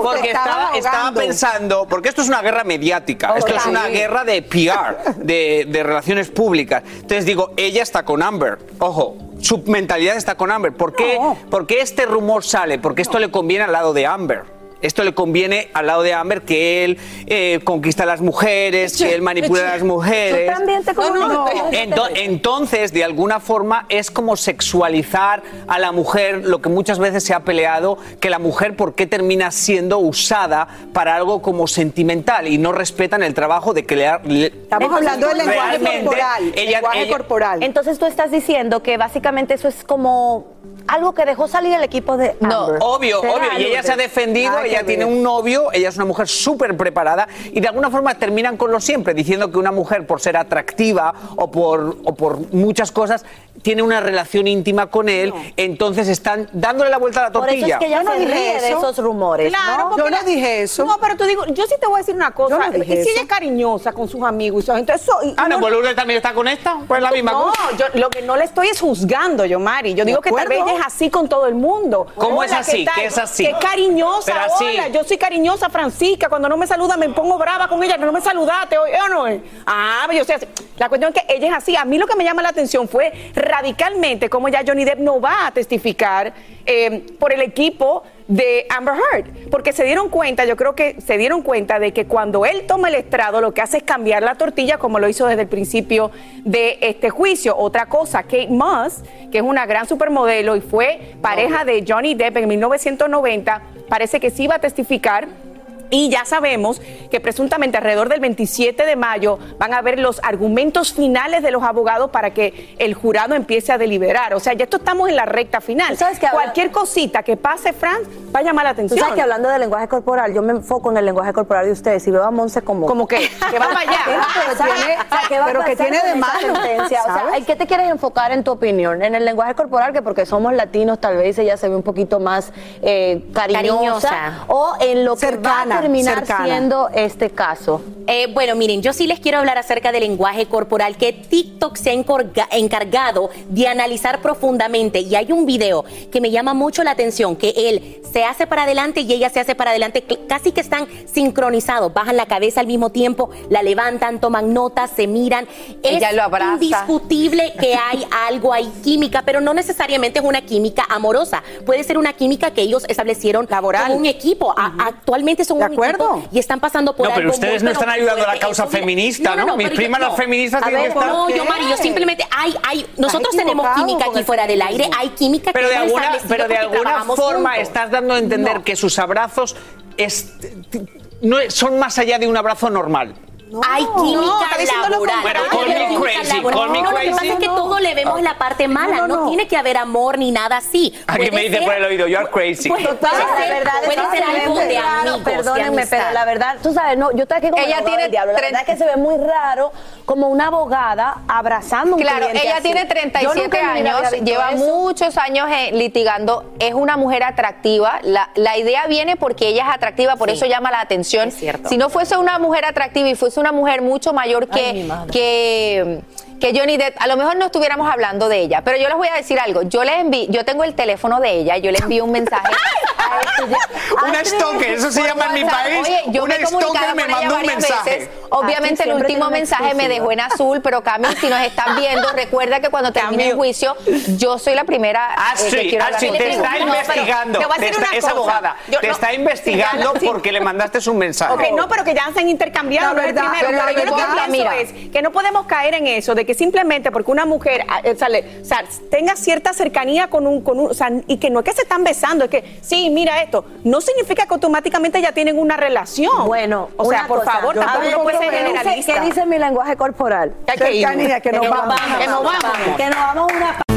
porque, estaba pensando, porque esto es una guerra mediática, esto es una guerra de PR, de, de relaciones públicas. Entonces digo, ella está con Amber, ojo. Su mentalidad está con Amber. ¿Por qué, ¿Por qué este rumor sale? Porque esto le conviene al lado de Amber. Esto le conviene al lado de Amber que él eh, conquista a las mujeres, que él manipula a las mujeres. Tú también te No, no. Ento- entonces, de alguna forma, es como sexualizar a la mujer, lo que muchas veces se ha peleado, que la mujer, ¿por qué termina siendo usada para algo como sentimental y no respetan el trabajo de que le... ha- le- Estamos hablando del lenguaje corporal. ella- lenguaje ella- corporal. Entonces tú estás diciendo que básicamente eso es como algo que dejó salir el equipo de Amber. Obvio, ¿Será, obvio. Y ella se ha defendido, ella tiene un novio, ella es una mujer súper preparada y de alguna forma terminan con lo siempre, diciendo que una mujer por ser atractiva o por, o por muchas cosas tiene una relación íntima con él, entonces están dándole la vuelta a la Por eso tortilla. es que Yo no se dije ríe de eso. esos rumores, Claro, ¿no? Yo no la- dije eso. No, pero tú digo, yo sí te voy a decir una cosa. Yo no dije y si ella es cariñosa con sus amigos y su gente, eso. y- Ah, no, no- pues Lourdes también está con esta, pues la misma no, cosa. yo lo que no le estoy es juzgando, yo, Mari. Yo digo que tal vez ella es así con todo el mundo. ¿Cómo es así? tal? ¿Qué es así? Que cariñosa, Pero así. Hola, yo soy cariñosa, Francisca. Cuando no me saluda me pongo brava con ella, que no me saludaste hoy, ¿eh o no? Ah, pero yo sé, así. la cuestión es que ella es así. A mí lo que me llama la atención fue radicalmente cómo ya Johnny Depp no va a testificar eh, por el equipo de Amber Heard, porque se dieron cuenta, yo creo que se dieron cuenta de que cuando él toma el estrado lo que hace es cambiar la tortilla como lo hizo desde el principio de este juicio. Otra cosa, Kate Moss, que es una gran supermodelo y fue pareja de Johnny Depp en 1990, parece que sí iba a testificar y ya sabemos que presuntamente alrededor del 27 de mayo van a ver los argumentos finales de los abogados para que el jurado empiece a deliberar. O sea, ya esto estamos en la recta final. sabes que habla- Cualquier cosita que pase, Franz, va a llamar la Tú atención. sabes que hablando de lenguaje corporal, yo me enfoco en el lenguaje corporal de ustedes y veo a Monse como... Como que, que va para allá. pero tiene, pero que tiene de malo, O sea, ¿sabes? ¿en qué te quieres enfocar en tu opinión? ¿En el lenguaje corporal? Que porque somos latinos, tal vez ella se ve un poquito más eh, cariñosa, Cariñosa. O en lo que va Cercana, a terminar cercana. siendo este caso. Eh, bueno, miren, yo sí les quiero hablar acerca del lenguaje corporal que TikTok se ha encargado de analizar profundamente. Y hay un video que me llama mucho la atención, que él se hace para adelante y ella se hace para adelante, casi que están sincronizados, bajan la cabeza al mismo tiempo, la levantan, toman notas, se miran. Ella es lo abraza. indiscutible que hay algo, hay química, pero no necesariamente es una química amorosa. Puede ser una química que ellos establecieron Laboral. como un equipo. Actualmente son acuerdo. y están pasando por No, pero algo ustedes muy, no están ayudando a la fuerte. causa Eso- feminista, ¿no? Mis pero yo- primas las feministas A tienen que estar- No, yo. Mari, yo simplemente hay, hay, nosotros tenemos química aquí fuera del aire, hay química Pero que de alguna, pero de alguna forma juntos. estás dando a entender No. que sus abrazos es- no es- son más allá de un abrazo normal. Hay química lo laboral. Hay call me crazy, call me No, Lo que crazy. pasa es que todo le vemos la parte mala, no, tiene que haber amor ni nada así. ¿A qué Puede me dice ser- por el oído? You are crazy. Puede, Total, puede la ser- verdad puede ser algo de amigos, de Perdónenme, pero la verdad, tú sabes, no, yo estoy aquí como Ella tiene del diablo. La verdad es que se ve muy raro como una abogada abrazando a un Claro, cliente ella así. tiene Yo 37 nunca en mi vida años, lleva eso. muchos años eh, litigando, es una mujer atractiva. La, la idea viene porque ella es atractiva, por Sí, eso llama la atención. es cierto. Si no fuese una mujer atractiva y fuese una mujer mucho mayor que, que, que Johnny Depp, a lo mejor no estuviéramos hablando de ella. Pero yo les voy a decir algo. Yo le envío, yo tengo el teléfono de ella, yo le envío un mensaje. a este- Una stalker, eso se llama en mi país. Oye, yo Una me stalker ella mandó un mensaje. veces. Obviamente el último mensaje me dejó en azul, pero Cami, si nos estás viendo, recuerda que cuando termine el juicio, yo soy la primera eh, que quiero hablar Astrid, te está No, investigando. te voy a te decir está- una es cosa. abogada. Yo te no- está investigando Sí. porque le mandaste un mensaje. Ok, no, pero que ya se han intercambiado, no es el verdad, primero. pero Pero yo lo que pienso es que no podemos caer en eso, de que simplemente porque una mujer ah, eh, o sea, tenga cierta cercanía con un, con un, o sea, y que no es que se están besando, es que, sí, mira esto, no significa que automáticamente ya tienen una relación. Bueno, o sea, por cosa, favor, tampoco no puede ser generalista. ¿Qué dice mi lenguaje corporal? Cercanía, Que nos vamos. vamos, que nos vamos. Que nos vamos una